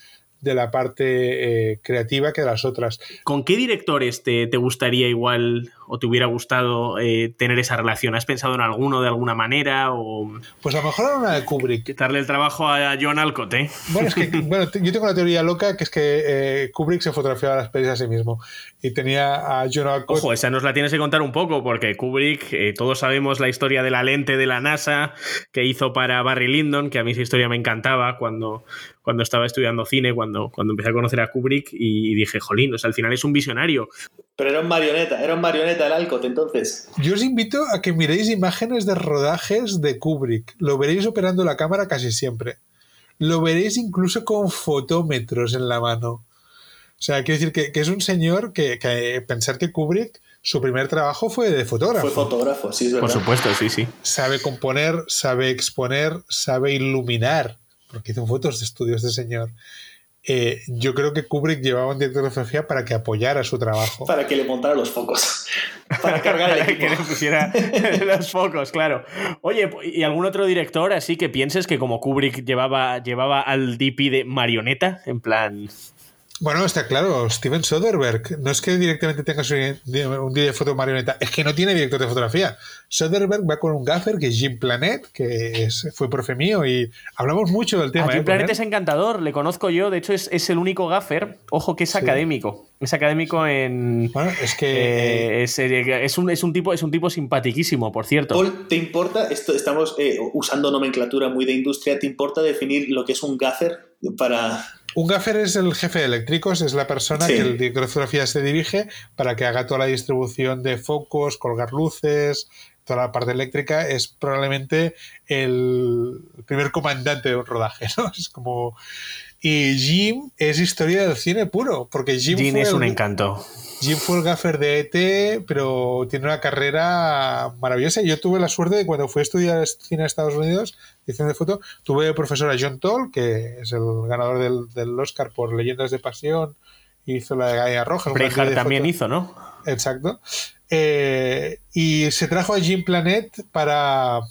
de la parte eh, creativa que de las otras. ¿Con qué directores te, te, gustaría igual o te hubiera gustado eh, tener esa relación? ¿Has pensado en alguno de alguna manera? O... Pues a lo mejor era una de Kubrick. Darle el trabajo a John Alcott, ¿eh? Bueno, es que bueno, yo tengo una teoría loca que es que eh, Kubrick se fotografiaba las pelis a sí mismo y tenía a John Alcott. Ojo, esa nos la tienes que contar un poco porque Kubrick, eh, todos sabemos la historia de la lente de la NASA que hizo para Barry Lyndon, que a mí esa historia me encantaba cuando, cuando estaba estudiando cine, cuando, cuando empecé a conocer a Kubrick y, dije, jolín, o sea, al final es un visionario. Pero era un marioneta, era un marioneta el Alcott entonces. Yo os invito a que miréis imágenes de rodajes de Kubrick. Lo veréis operando la cámara casi siempre. Lo veréis incluso con fotómetros en la mano. O sea, quiero decir que, es un señor que, pensar que Kubrick su primer trabajo fue de fotógrafo. Fue fotógrafo, sí, es verdad. Por supuesto, sí, sí. Sabe componer, sabe exponer, sabe iluminar, porque hizo fotos de estudios de señor. Eh, yo creo que Kubrick llevaba un director de fotografía para que apoyara su trabajo. Para que le montara los focos. Para cargar el que le pusiera los focos, claro. Oye, ¿y algún otro director así que pienses que como Kubrick llevaba, llevaba al DP de marioneta? En plan. Bueno, está claro, Steven Soderbergh. No es que directamente tenga un día de foto marioneta, es que no tiene director de fotografía. Soderbergh va con un gaffer que es Jim Planet, que fue profe mío y hablamos mucho del tema. Jim ¿eh? Planet es encantador, le conozco yo. De hecho, es, el único gaffer, ojo, que es académico. Es académico en. Bueno, es que. Eh, eh, es, un, es, un, tipo, es un tipo simpaticísimo, por cierto. Paul, ¿te importa? Esto, estamos usando nomenclatura muy de industria. ¿Te importa definir lo que es un gaffer para un gaffer es el jefe de eléctricos, es la persona que el director de fotografía se dirige para que haga toda la distribución de focos, colgar luces, toda la parte eléctrica. Es probablemente el primer comandante de un rodaje, ¿no? Es como. Y Jim es historia del cine puro, porque Jim, Jim es un encanto. Jim fue el gaffer de ET, pero tiene una carrera maravillosa. Yo tuve la suerte de cuando fui a estudiar cine en Estados Unidos, edición de foto, tuve el profesor a John Toll, que es el ganador del, Oscar por Leyendas de Pasión, hizo la de Gaia Roja. Braveheart también hizo, ¿no? Exacto. Eh, y se trajo a Jim Planet para,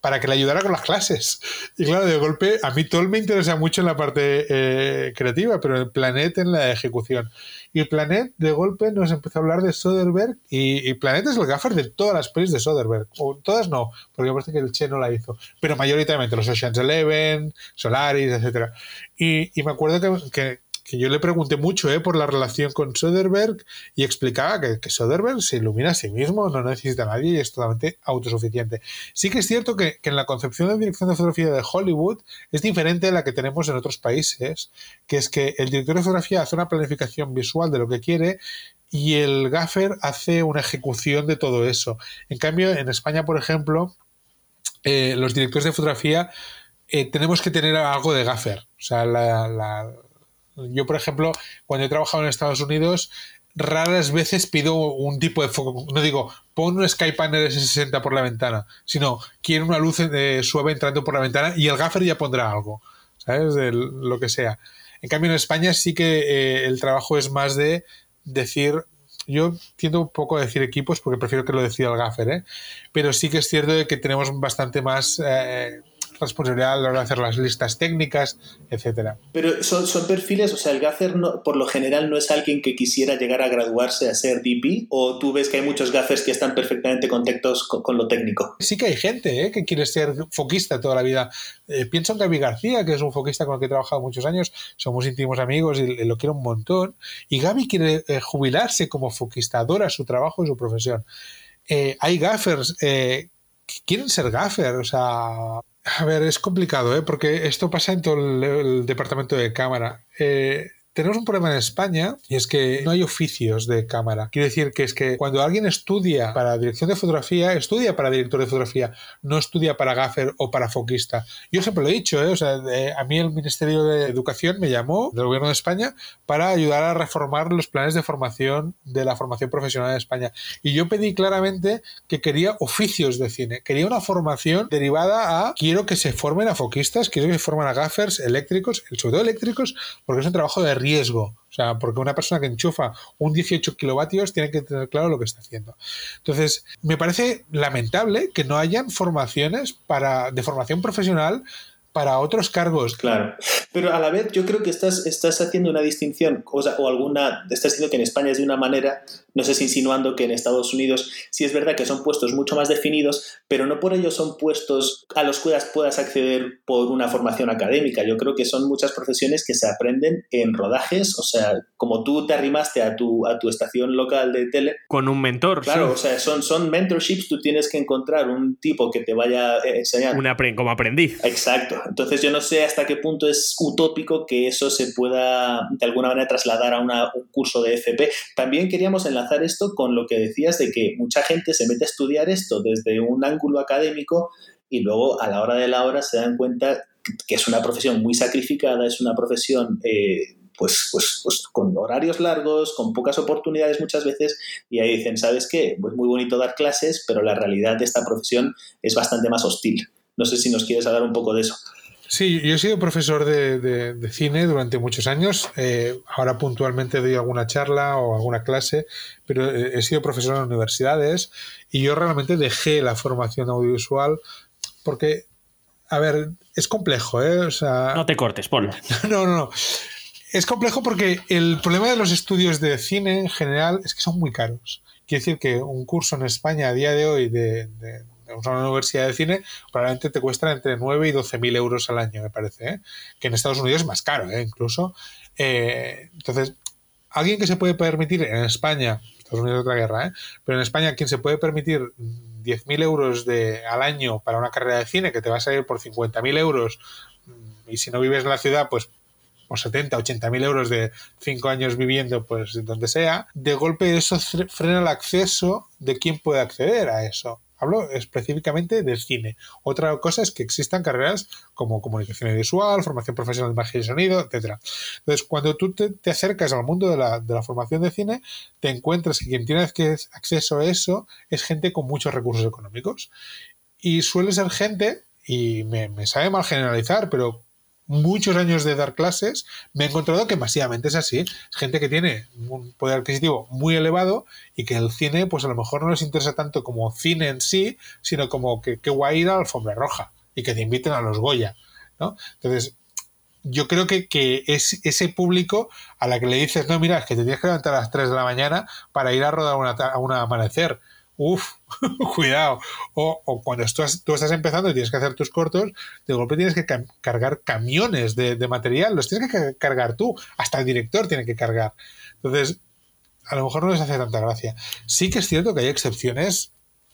para que le ayudara con las clases. Y claro, de golpe, a mí Toll me interesa mucho en la parte eh, creativa, pero el Planet en la ejecución. Y Planet, de golpe, nos empezó a hablar de Soderbergh. Y, Planet es el gaffer de todas las pelis de Soderbergh. O todas no, porque parece que el Che no la hizo. Pero mayoritariamente los Ocean's Eleven, Solaris, etc. Y, y me acuerdo que, que que yo le pregunté mucho ¿eh? por la relación con Soderbergh y explicaba que, que, Soderbergh se ilumina a sí mismo, no necesita a nadie y es totalmente autosuficiente. Sí que es cierto que, en la concepción de dirección de fotografía de Hollywood es diferente a la que tenemos en otros países, que es que el director de fotografía hace una planificación visual de lo que quiere y el gaffer hace una ejecución de todo eso. En cambio, en España, por ejemplo, eh, los directores de fotografía eh, tenemos que tener algo de gaffer. O sea, la yo, por ejemplo, cuando he trabajado en Estados Unidos, raras veces pido un tipo de foco. No digo, pon un Sky Panel S60 por la ventana, sino quiero una luz de suave entrando por la ventana y el gaffer ya pondrá algo, ¿sabes? De lo que sea. En cambio, en España sí que eh, el trabajo es más de decir. Yo tiendo un poco a decir equipos porque prefiero que lo decida el gaffer, ¿eh? pero sí que es cierto que tenemos bastante más eh, responsabilidad a la hora de hacer las listas técnicas, etcétera. Pero son, son perfiles, o sea, el gaffer no, por lo general no es alguien que quisiera llegar a graduarse a ser DP, o tú ves que hay muchos gaffers que están perfectamente contactos con, lo técnico. Sí que hay gente ¿eh? que quiere ser foquista toda la vida. Eh, pienso en Gaby García, que es un foquista con el que he trabajado muchos años, somos íntimos amigos y lo quiero un montón. Y Gaby quiere eh, jubilarse como foquista, adora su trabajo y su profesión. hay gaffers que quieren ser gaffer, o sea, a ver, es complicado, ¿eh? porque esto pasa en todo el, departamento de cámara. Eh, tenemos un problema en España y es que no hay oficios de cámara. Quiero decir que es que cuando alguien estudia para dirección de fotografía, estudia para director de fotografía, no estudia para gaffer o para foquista. Yo siempre lo he dicho, ¿eh? o sea, a mí el Ministerio de Educación me llamó del Gobierno de España para ayudar a reformar los planes de formación de la formación profesional en España. Y yo pedí claramente que quería oficios de cine, quería una formación derivada a quiero que se formen a foquistas, quiero que se formen a gaffers eléctricos, sobre todo eléctricos, porque es un trabajo de riesgo. O sea, porque una persona que enchufa un 18 kilovatios tiene que tener claro lo que está haciendo. Entonces, me parece lamentable que no hayan formaciones para, de formación profesional para otros cargos. Claro, pero a la vez yo creo que estás, estás haciendo una distinción, o, o alguna, estás diciendo que en España es de una manera, sé si insinuando que en Estados Unidos sí es verdad que son puestos mucho más definidos, pero no por ello son puestos a los cuales puedas acceder por una formación académica. Yo creo que son muchas profesiones que se aprenden en rodajes, o sea, como tú te arrimaste a tu, a tu estación local de tele. Con un mentor. Claro, o sea, son, son mentorships, tú tienes que encontrar un tipo que te vaya a enseñar. Un como aprendiz. Exacto. Entonces yo no sé hasta qué punto es utópico que eso se pueda de alguna manera trasladar a un curso de FP. También queríamos enlazar esto con lo que decías de que mucha gente se mete a estudiar esto desde un ángulo académico y luego a la hora de la hora se dan cuenta que es una profesión muy sacrificada, es una profesión eh, pues, pues, pues, con horarios largos, con pocas oportunidades muchas veces, y ahí dicen, ¿sabes qué? Pues muy bonito dar clases, pero la realidad de esta profesión es bastante más hostil. No sé si nos quieres hablar un poco de eso. Sí, yo he sido profesor de, cine durante muchos años. Eh, ahora puntualmente doy alguna charla o alguna clase, pero he sido profesor en universidades y yo realmente dejé la formación audiovisual porque, a ver, es complejo, ¿eh? O sea, no te cortes, Paul. No, no, no. Es complejo porque el problema de los estudios de cine en general es que son muy caros. Quiere decir que un curso en España a día de hoy de una universidad de cine probablemente te cuesta entre 9 y 12 mil euros al año, me parece, ¿eh? que en Estados Unidos es más caro, ¿eh? incluso. Eh, entonces, alguien que se puede permitir en España, Estados Unidos es otra guerra, ¿eh? pero en España quien se puede permitir 10.000 euros de, al año para una carrera de cine que te va a salir por 50.000 euros y si no vives en la ciudad, pues por 70, 80 mil euros de 5 años viviendo, pues donde sea, de golpe eso frena el acceso de quién puede acceder a eso. Hablo específicamente del cine. Otra cosa es que existan carreras como comunicación visual, formación profesional de imagen y sonido, etc. Entonces, cuando tú te, acercas al mundo de la, de la, formación de cine, te encuentras que quien tiene acceso a eso es gente con muchos recursos económicos. Y suele ser gente, y me, me sabe mal generalizar, pero muchos años de dar clases, me he encontrado que masivamente es así. Es gente que tiene un poder adquisitivo muy elevado y que el cine, pues a lo mejor no les interesa tanto como cine en sí, sino como que, que guay ir a la alfombra roja y que te inviten a los Goya. ¿no? Entonces, yo creo que, que, es ese público a la que le dices, no, mira, es que te tienes que levantar a las 3 de la mañana para ir a rodar una, a un amanecer Uf, cuidado. O, cuando tú, tú, estás empezando y tienes que hacer tus cortos, de golpe tienes que cargar camiones de, material, los tienes que cargar tú, hasta el director tiene que cargar. Entonces, a lo mejor no les hace tanta gracia. Sí que es cierto que hay excepciones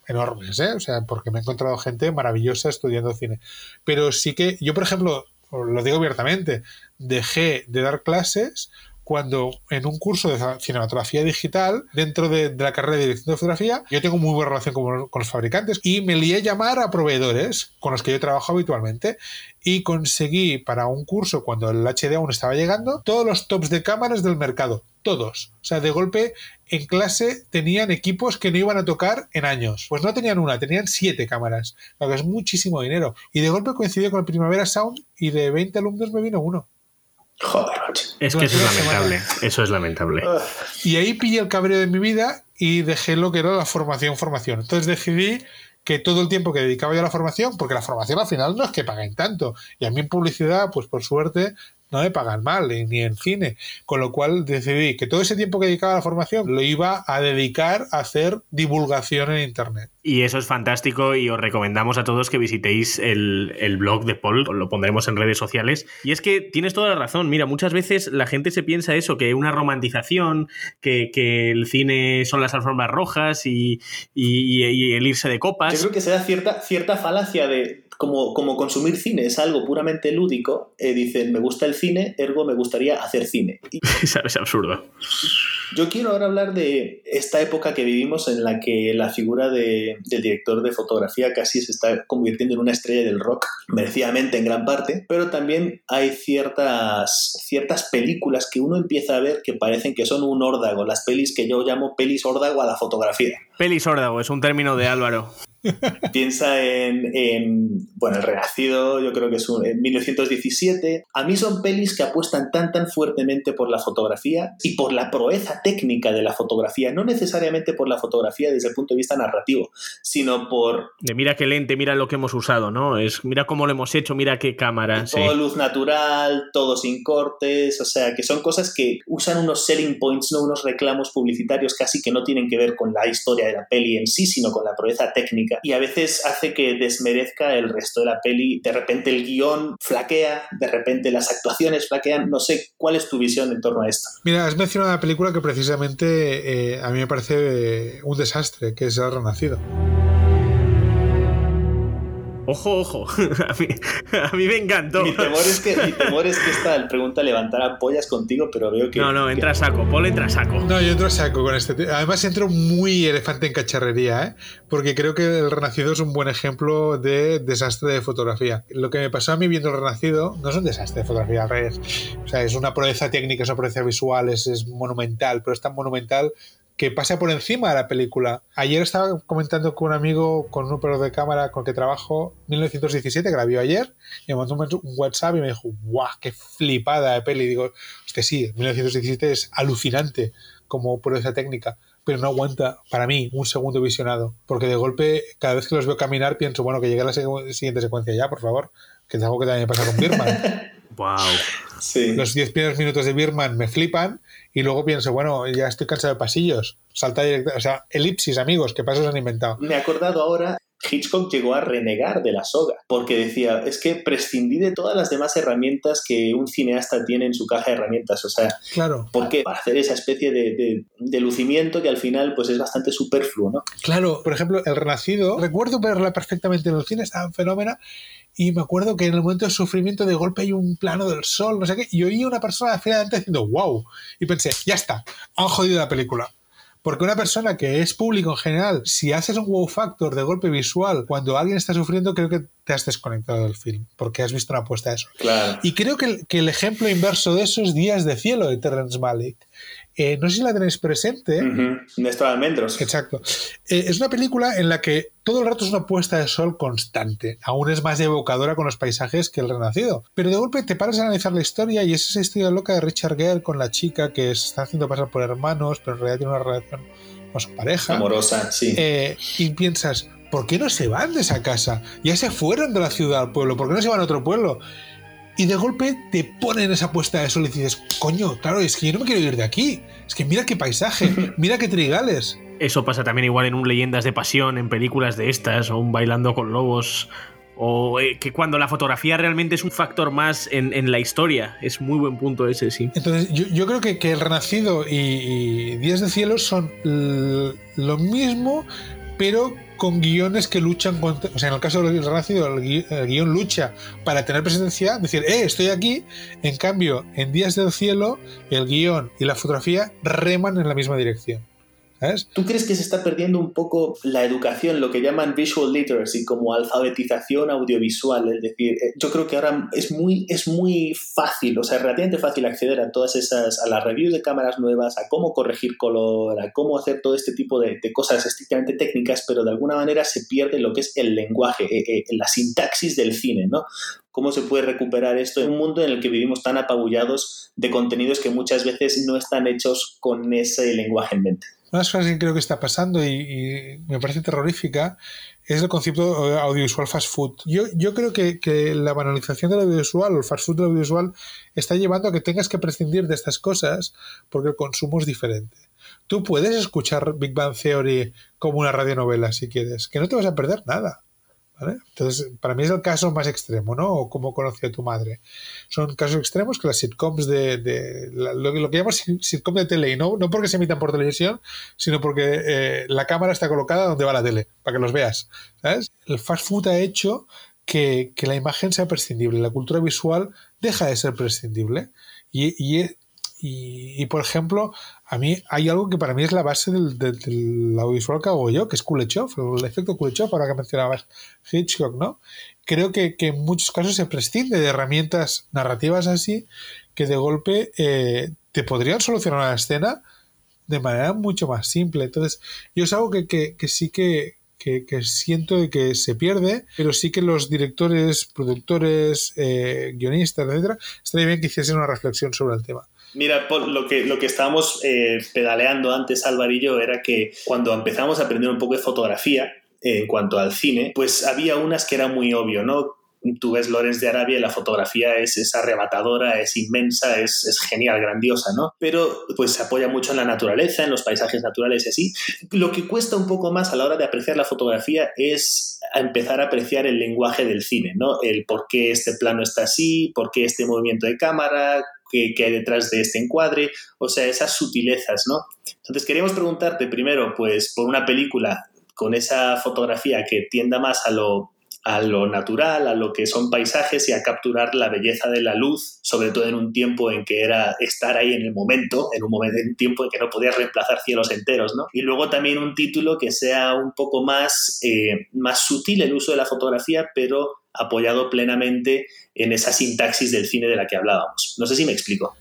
enormes, ¿eh? O sea, porque me he encontrado gente maravillosa estudiando cine. Pero sí que, yo por ejemplo, lo digo abiertamente, dejé de dar clases cuando en un curso de cinematografía digital, dentro de, la carrera de dirección de fotografía, yo tengo muy buena relación con, los fabricantes y me lié a llamar a proveedores con los que yo trabajo habitualmente y conseguí para un curso, cuando el HD aún estaba llegando, todos los tops de cámaras del mercado. Todos. O sea, de golpe en clase tenían equipos que no iban a tocar en años. Pues no tenían una, tenían siete cámaras. Lo que es muchísimo dinero. Y de golpe coincidió con el Primavera Sound y de 20 alumnos me vino uno. Joder, Es que eso es lamentable. Eso es lamentable. Y ahí pillé el cabreo de mi vida y dejé lo que era la formación, formación. Entonces decidí que todo el tiempo que dedicaba yo a la formación, porque la formación al final no es que paguen tanto. Y a mí en publicidad, pues por suerte, no me pagan mal, ni en cine. Con lo cual decidí que todo ese tiempo que dedicaba a la formación lo iba a dedicar a hacer divulgación en Internet. Y eso es fantástico y os recomendamos a todos que visitéis el, blog de Paul, lo pondremos en redes sociales. Y es que tienes toda la razón, mira, muchas veces la gente se piensa eso, que una romantización, que, el cine son las alfombras rojas y, el irse de copas. Yo creo que se da cierta, cierta falacia de como, como consumir cine es algo puramente lúdico, eh, dicen, me gusta el cine, ergo me gustaría hacer cine. es absurdo. Yo quiero ahora hablar de esta época que vivimos en la que la figura de, del director de fotografía casi se está convirtiendo en una estrella del rock, merecidamente en gran parte, pero también hay ciertas, ciertas películas que uno empieza a ver que parecen que son un órdago, las pelis que yo llamo pelis órdago a la fotografía. Pelis órdago, es un término de Álvaro. Piensa en, en, bueno, El Renacido, yo creo que es un, en 1917. A mí son pelis que apuestan tan, tan fuertemente por la fotografía y por la proeza técnica de la fotografía, no necesariamente por la fotografía desde el punto de vista narrativo, sino por... De mira qué lente, mira lo que hemos usado, ¿no? Es mira cómo lo hemos hecho, mira qué cámara. Todo sí. luz natural, todo sin cortes, o sea, que son cosas que usan unos selling points, no unos reclamos publicitarios casi que no tienen que ver con la historia de la peli en sí, sino con la proeza técnica. Y a veces hace que desmerezca el resto de la peli. De repente el guion flaquea, de repente las actuaciones flaquean. No sé cuál es tu visión en torno a esto. Mira, has mencionado una película que precisamente eh, a mí me parece eh, un desastre, que es El Renacido. Ojo, ojo. A mí, a mí me encantó. Mi temor es que, mi temor es que esta pregunta levantará ampollas contigo, pero veo que. No, no, entra a saco. Paul entra a saco. No, yo entro a saco con este. te- Además, entro muy elefante en cacharrería, ¿eh? Porque creo que El Renacido es un buen ejemplo de desastre de fotografía. Lo que me pasó a mí viendo El Renacido no es un desastre de fotografía, al revés. O sea, es una proeza técnica, es una proeza visual, es, es monumental, pero es tan monumental que pasa por encima de la película. Ayer estaba comentando con un amigo, con un operador de cámara con el que trabajo, 1917, que la vio ayer, y me mandó un WhatsApp y me dijo, ¡guau! ¡Qué flipada de peli! Y digo, hostia, sí, 1917 es alucinante como proeza técnica, pero no aguanta, para mí, un segundo visionado, porque de golpe, cada vez que los veo caminar, pienso, bueno, que llegue la siguiente secuencia ya, por favor, que es algo que también pasa con Birman. Wow. Sí. Los 10 primeros minutos de Birman me flipan y luego pienso, bueno, ya estoy cansado de pasillos. Salta directa, o sea, elipsis, amigos, que pasos han inventado. Me he acordado ahora, Hitchcock llegó a renegar de la soga, porque decía, es que prescindí de todas las demás herramientas que un cineasta tiene en su caja de herramientas. O sea, Claro, ¿por qué? Para hacer esa especie de, de- de lucimiento que al final pues es bastante superfluo, ¿no? claro. Por ejemplo, El Renacido, recuerdo verla perfectamente en el cine, estaba en fenómena, y me acuerdo que en el momento de sufrimiento de golpe hay un plano del sol, no sé qué, y oí a una persona al final adelante diciendo, wow, y pensé, ya está, han jodido la película. Porque una persona que es público en general, si haces un wow factor de golpe visual cuando alguien está sufriendo, creo que te has desconectado del film, porque has visto una apuesta a eso. Claro. Y creo que el, que el ejemplo inverso de eso es Días de Cielo de Terrence Malick. Eh, no sé si la tenéis presente. Ujú. Néstor Almendros. Exacto. Eh, es una película en la que todo el rato es una puesta de sol constante. Aún es más evocadora con los paisajes que el Renacido. Pero de golpe te paras a analizar la historia y es esa historia loca de Richard Gere con la chica que se está haciendo pasar por hermanos, pero en realidad tiene una relación con su pareja. Amorosa, sí. Eh, y piensas, ¿por qué no se van de esa casa? Ya se fueron de la ciudad al pueblo, ¿por qué no se van a otro pueblo? Y de golpe te ponen esa puesta de sol y dices, coño, claro, es que yo no me quiero ir de aquí. Es que mira qué paisaje, mira qué trigales. Eso pasa también igual en un Leyendas de Pasión, en películas de estas, o un Bailando con Lobos. O eh, que cuando la fotografía realmente es un factor más en, en la historia. Es muy buen punto ese, sí. Entonces, yo, yo creo que, que El Renacido y, y Días de Cielo son lo mismo, pero con guiones que luchan contra. O sea, en el caso del Renacido, el, gui- el guion lucha para tener presencia, decir, eh, estoy aquí. En cambio, en Días del Cielo, el guion y la fotografía reman en la misma dirección. ¿Sabes? ¿Tú crees que se está perdiendo un poco la educación, lo que llaman visual literacy, como alfabetización audiovisual? Es decir, eh, yo creo que ahora es muy, es muy fácil, o sea, relativamente fácil acceder a todas esas, a las reviews de cámaras nuevas, a cómo corregir color, a cómo hacer todo este tipo de, de cosas estrictamente técnicas, pero de alguna manera se pierde lo que es el lenguaje, eh, eh, la sintaxis del cine, ¿no? cómo se puede recuperar esto en un mundo en el que vivimos tan apabullados de contenidos que muchas veces no están hechos con ese lenguaje en mente. Una de las cosas que creo que está pasando y, me parece terrorífica es el concepto eh, audiovisual fast food. Yo, yo creo que, que la banalización del audiovisual o el fast food del audiovisual está llevando a que tengas que prescindir de estas cosas porque el consumo es diferente. Tú puedes escuchar Big Bang Theory como una radionovela si quieres, que no te vas a perder nada. Entonces, para mí es el caso más extremo, ¿no? O como conocí a tu madre. Son casos extremos que las sitcoms de, lo, que- sit- sitcom de tele, y no, no porque se emitan por televisión, sino porque eh, la cámara está colocada donde va la tele, para que los veas. ¿sabes? El fast food ha hecho que, que la imagen sea prescindible, la cultura visual deja de ser prescindible. Y, y, y, por ejemplo, a mí hay algo que para mí es la base del, del- del audiovisual que hago yo, que es Kuleshov, el efecto Kuleshov, ahora que mencionabas Hitchcock, ¿no? Creo que, en muchos casos se prescinde de herramientas narrativas así que de golpe eh, te podrían solucionar una escena de manera mucho más simple. Entonces, yo es algo que, sí que siento de que se pierde, pero sí que los directores, productores, eh, guionistas, etcétera, estaría bien que hiciesen una reflexión sobre el tema. Mira, lo que, lo que estábamos eh, pedaleando antes, yo, era que cuando empezamos a aprender un poco de fotografía, en cuanto al cine, pues había unas que era muy obvio, ¿no? Tú ves Lorenz de Arabia y la fotografía es, es arrebatadora, es inmensa, es, es, genial, grandiosa, ¿no? Pero pues se apoya mucho en la naturaleza, en los paisajes naturales y así. Lo que cuesta un poco más a la hora de apreciar la fotografía es empezar a apreciar el lenguaje del cine, ¿no? El por qué este plano está así, por qué este movimiento de cámara, qué hay detrás de este encuadre, o sea, esas sutilezas, ¿no? Entonces queríamos preguntarte primero, pues, por una película con esa fotografía que tienda más a lo, a lo natural, a lo que son paisajes y a capturar la belleza de la luz, sobre todo en un tiempo en que era estar ahí en el momento, en un, momento, en tiempo en que no podías reemplazar cielos enteros, ¿no? Y luego también un título que sea un poco más, eh, más sutil el uso de la fotografía, pero apoyado plenamente en esa sintaxis del cine de la que hablábamos. No sé si me explico.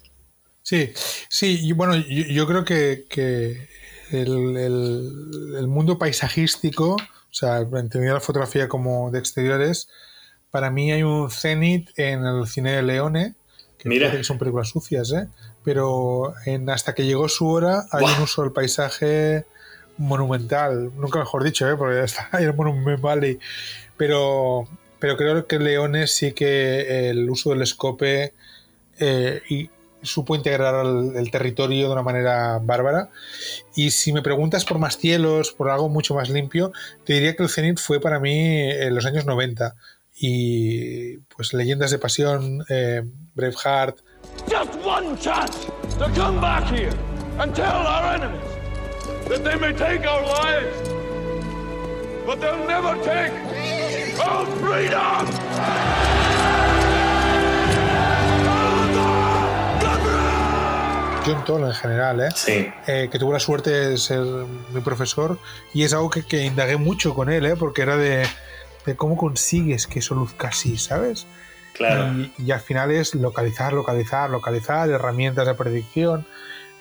Sí, sí, y bueno, yo, yo creo que, que el, el, el, mundo paisajístico, o sea, entendía la fotografía como de exteriores, para mí hay un cenit en el cine de Leone, que, Mira. que son películas sucias, ¿eh? pero en Hasta que llegó su hora hay un uso del paisaje monumental, nunca mejor dicho, ¿eh? porque ya está ahí el Monument Valley, pero, pero creo que Leone sí que el uso del escope eh, y supo integrar el, el, territorio de una manera bárbara. Y si me preguntas por más cielos, por algo mucho más limpio, te diría que el Zenit fue para mí en los años 90. Y pues leyendas de pasión, eh, Braveheart. Just one chance to come back here and tell our enemies that they may take our lives, but they'll never take our freedom! John Toll en general, ¿eh? Sí. Eh, que tuvo la suerte de ser mi profesor y es algo que, que indagué mucho con él, ¿eh? porque era de, de, cómo consigues que eso luzca así, ¿sabes? Claro. Y, y, al final es localizar, localizar, localizar, herramientas de predicción,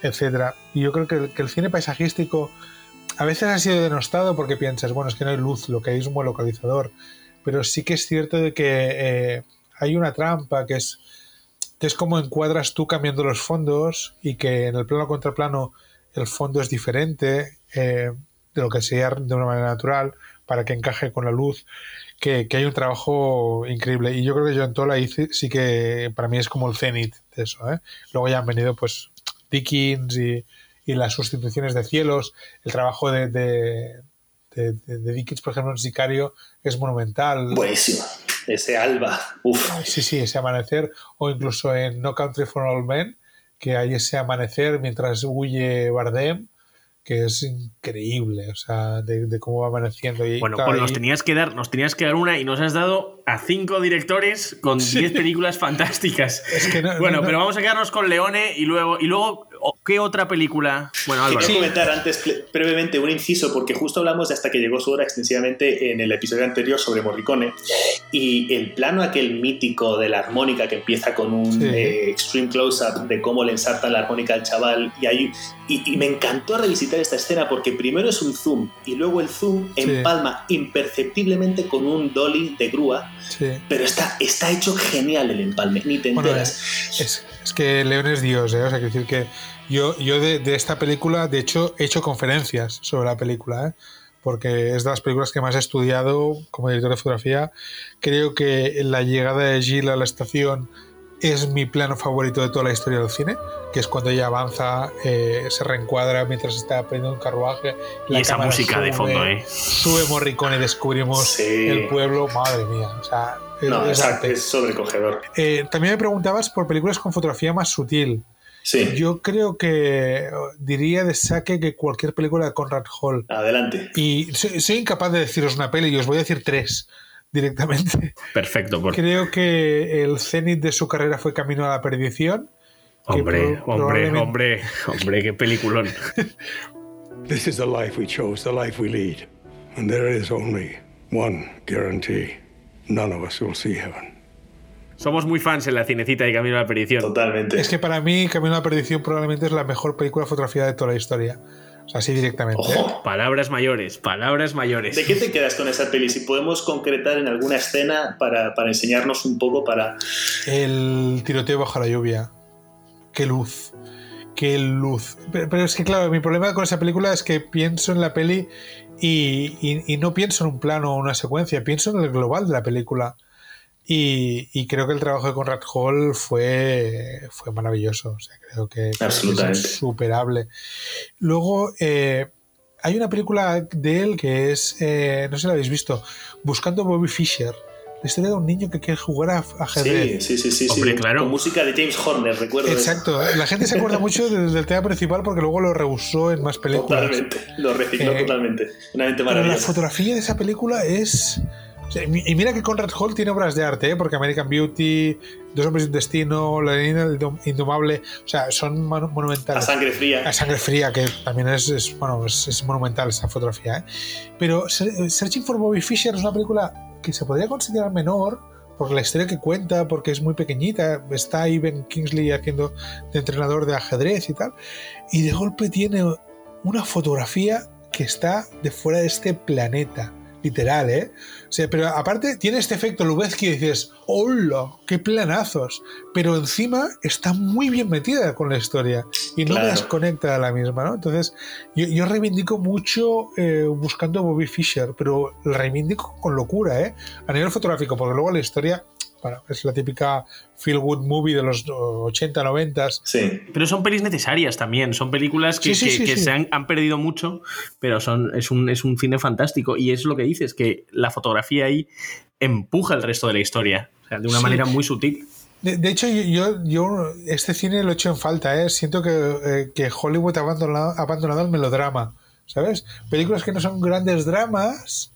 etcétera. Y yo creo que, que el cine paisajístico a veces ha sido denostado porque piensas, bueno, es que no hay luz, lo que hay es un buen localizador. Pero sí que es cierto de que eh, hay una trampa que es que es como encuadras tú cambiando los fondos y que en el plano contra plano el fondo es diferente eh, de lo que sería de una manera natural para que encaje con la luz, que, que hay un trabajo increíble. Y yo creo que John Toll ahí sí que para mí es como el cenit de eso. ¿eh? Luego ya han venido pues Dickens y, y, las sustituciones de cielos, el trabajo de, de, de Dickens, por ejemplo, en Sicario es monumental. Buenísimo ese alba. Uf. Sí, sí, ese amanecer. O incluso en No Country for All Men, que hay ese amanecer mientras huye Bardem, que es increíble, o sea, de, de cómo va amaneciendo. Y, bueno, pues nos tenías que dar, nos tenías que dar una y nos has dado a cinco directores con sí. diez películas fantásticas. Es que no, bueno, no, pero vamos a quedarnos con Leone y luego, y luego ¿qué otra película? Bueno, Álvaro. Quería comentar antes brevemente un inciso, porque justo hablamos de hasta que llegó su hora extensivamente en el episodio anterior sobre Morricone, y el plano aquel mítico de la armónica que empieza con un sí. eh, extreme close-up de cómo le ensartan la armónica al chaval, y, hay, y, y, me encantó revisitar esta escena porque primero es un zoom, y luego el zoom sí. empalma imperceptiblemente con un dolly de grúa, sí. pero está, está hecho genial el empalme, ni te enteras. Bueno, es, es, que León es Dios, ¿eh? o sea, quiero decir que yo, yo de, de, esta película, de hecho, he hecho conferencias sobre la película, ¿eh? porque es de las películas que más he estudiado como director de fotografía. Creo que la llegada de Jill a la estación es mi plano favorito de toda la historia del cine, que es cuando ella avanza, eh, se reencuadra mientras está prendiendo un carruaje. y esa música sube, de fondo, ¿eh? Sube Morricone y descubrimos sí. el pueblo, madre mía. O sea, no, es, es sobrecogedor. Eh, también me preguntabas por películas con fotografía más sutil. Sí. Yo creo que diría de saque que cualquier película de Conrad Hall. Adelante. Y soy, soy, incapaz de deciros una peli y os voy a decir tres directamente. Perfecto. Por... Creo que el cenit de su carrera fue Camino a la Perdición. Hombre, hombre, probablemente... hombre, hombre, qué peliculón. This is the life we chose, the life we lead. And there is only one guarantee. None of us will see heaven. Somos muy fans en la cinecita de Camino a la Perdición. Totalmente. Es que para mí Camino a la Perdición probablemente es la mejor película fotografiada de toda la historia. O sea, así directamente. ¿eh? Palabras mayores, palabras mayores. ¿De qué te quedas con esa peli? Si podemos concretar en alguna escena para, para enseñarnos un poco para... El tiroteo bajo la lluvia. Qué luz. Qué luz. Pero, pero es que, claro, mi problema con esa película es que pienso en la peli y, y- y no pienso en un plano o una secuencia, pienso en el global de la película. Y, y creo que el trabajo de Conrad Hall fue, fue maravilloso. O sea, creo que, creo que Absolutamente. es insuperable. Luego, eh, hay una película de él que es, eh, no sé si la habéis visto, Buscando Bobby Fischer. La historia de un niño que quiere jugar a ajedrez. Sí, sí, sí, sí. Hombre, sí. claro. Con música de James Horner, recuerdo. eso. Exacto, la gente se acuerda mucho del, del tema principal porque luego lo rehusó en más películas. Totalmente. Lo recicló Eh, totalmente. Una mente Pero la maravillosa. fotografía de esa película es. Y mira que Conrad Hall tiene obras de arte, ¿eh? porque American Beauty, Dos hombres y un destino, La niña indomable, o sea, son monu- monumentales. A sangre fría. A sangre fría, que también es, es, bueno, es, es monumental esa fotografía. ¿eh? Pero Ser- Searching for Bobby Fischer es una película que se podría considerar menor por la historia que cuenta, porque es muy pequeñita. Está ahí Ben Kingsley haciendo de entrenador de ajedrez y tal. Y de golpe tiene una fotografía que está de fuera de este planeta. Literal, ¿eh? O sea, pero aparte tiene este efecto Lubezki y dices, ¡hola! ¡Qué planazos! Pero encima está muy bien metida con la historia y no Claro. me desconecta de la misma, ¿no? Entonces, yo, yo reivindico mucho eh, buscando a Bobby Fischer, pero reivindico con locura, ¿eh? A nivel fotográfico, porque luego la historia, bueno, es la típica feel good movie de los 80, 90. Sí. Pero son pelis necesarias también, son películas que, Sí, sí, que- sí, que sí. se han, han perdido mucho, pero son, es, un, es un cine fantástico. Y es lo que dices, que la fotografía ahí empuja el resto de la historia, o sea, de una Sí. manera muy sutil. De, de hecho, yo, yo, yo este cine lo echo en falta, ¿eh? Siento que, eh, que Hollywood ha abandonado, ha abandonado el melodrama, ¿sabes? Películas que no son grandes dramas,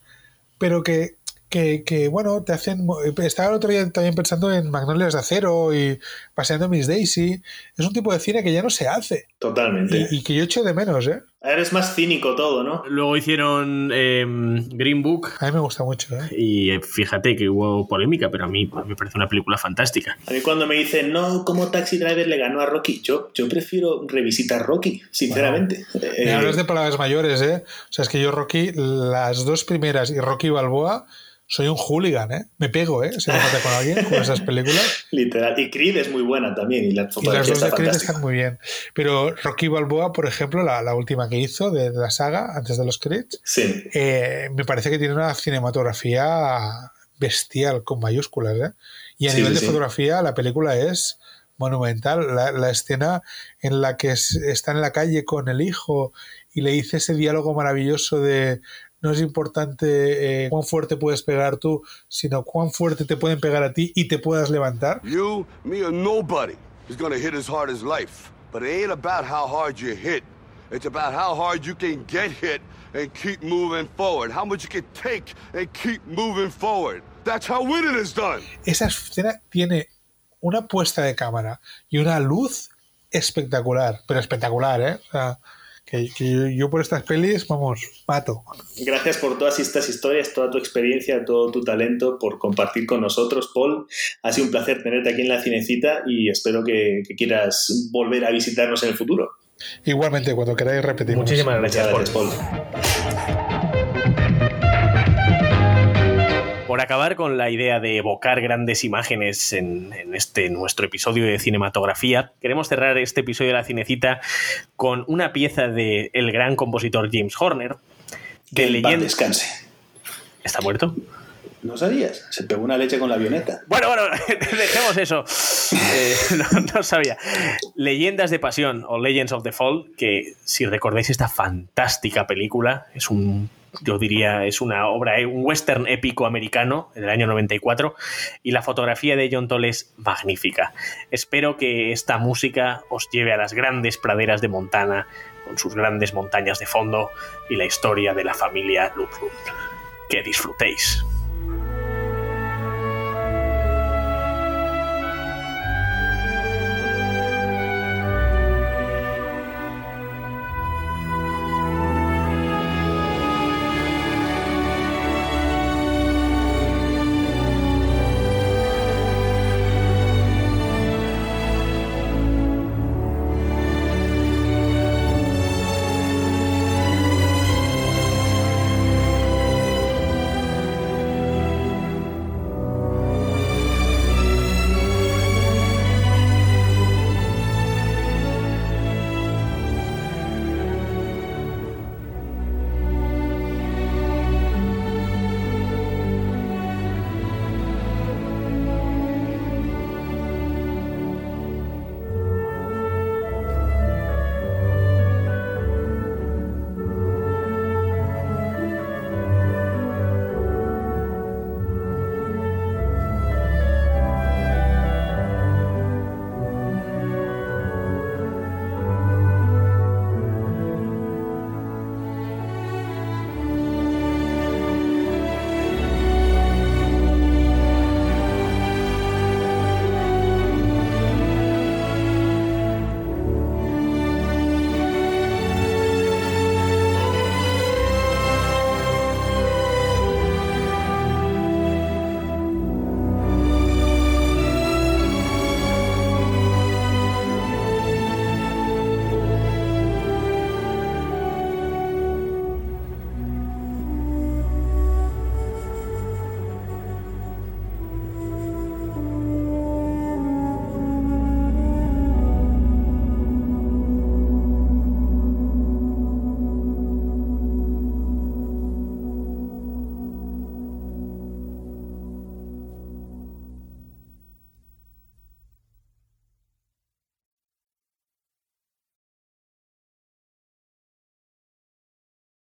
pero que, que, que, bueno, te hacen... mo- Estaba el otro día también pensando en Magnolias de Acero y Paseando Miss Daisy. Es un tipo de cine que ya no se hace Totalmente. y, y que yo echo de menos, ¿eh? Ahora es más cínico todo, ¿no? Luego hicieron eh, Green Book A mí me gusta mucho, ¿eh? y eh, fíjate que hubo polémica, pero a mí me parece una película fantástica. A mí cuando me dicen, no, como Taxi Driver le ganó a Rocky, yo, yo prefiero revisitar Rocky, sinceramente. Eh, Me hablas de palabras mayores, ¿eh? O sea, es que yo Rocky, las dos primeras y Rocky Balboa, soy un hooligan, ¿eh? Me pego, ¿eh? Si me mata con alguien con esas películas. Literal. Y Creed es muy buena también. Y la Y las dos de Creed están muy bien. Pero Rocky Balboa, por ejemplo, la, la última que hizo de, de la saga, antes de los Creed, Sí. eh, me parece que tiene una cinematografía bestial, con mayúsculas, ¿eh? Y a Sí, nivel de sí. fotografía, la película es monumental. La, la escena en la que es- está en la calle con el hijo y le dice ese diálogo maravilloso de no es importante eh, cuán fuerte puedes pegar tú, sino cuán fuerte te pueden pegar a ti y te puedas levantar. You, me, or nobody is gonna hit as hard as life. But it ain't about how hard you hit. It's about how hard you can get hit and keep moving forward. How much you can take and keep moving forward. That's how winning is done. esa escena tiene una puesta de cámara y una luz espectacular, pero espectacular, ¿eh? O sea, que, que yo, yo por estas pelis, vamos, mato. Gracias por todas estas historias, toda tu experiencia, todo tu talento, por compartir con nosotros, Paul. Ha sido un placer tenerte aquí en la Cinecita y espero que, que quieras volver a visitarnos en el futuro. Igualmente, cuando queráis repetimos. Muchísimas gracias, Muchas Paul. gracias, Paul. Por acabar con la idea de evocar grandes imágenes en, en este nuestro episodio de cinematografía, queremos cerrar este episodio de la cinecita con una pieza del el gran compositor James Horner, Que de paz leyenda. descanse. ¿Está muerto? ¿No sabías? Se pegó una leche con la avioneta. Bueno, bueno, dejemos eso. Eh, no, no sabía. Leyendas de Pasión o Legends of the Fall, que si recordáis esta fantástica película, es un, yo diría, es una obra, eh, un western épico americano del año 94 y la fotografía de John Toll es magnífica. Espero que esta música os lleve a las grandes praderas de Montana con sus grandes montañas de fondo y la historia de la familia Ludlum. Que disfrutéis.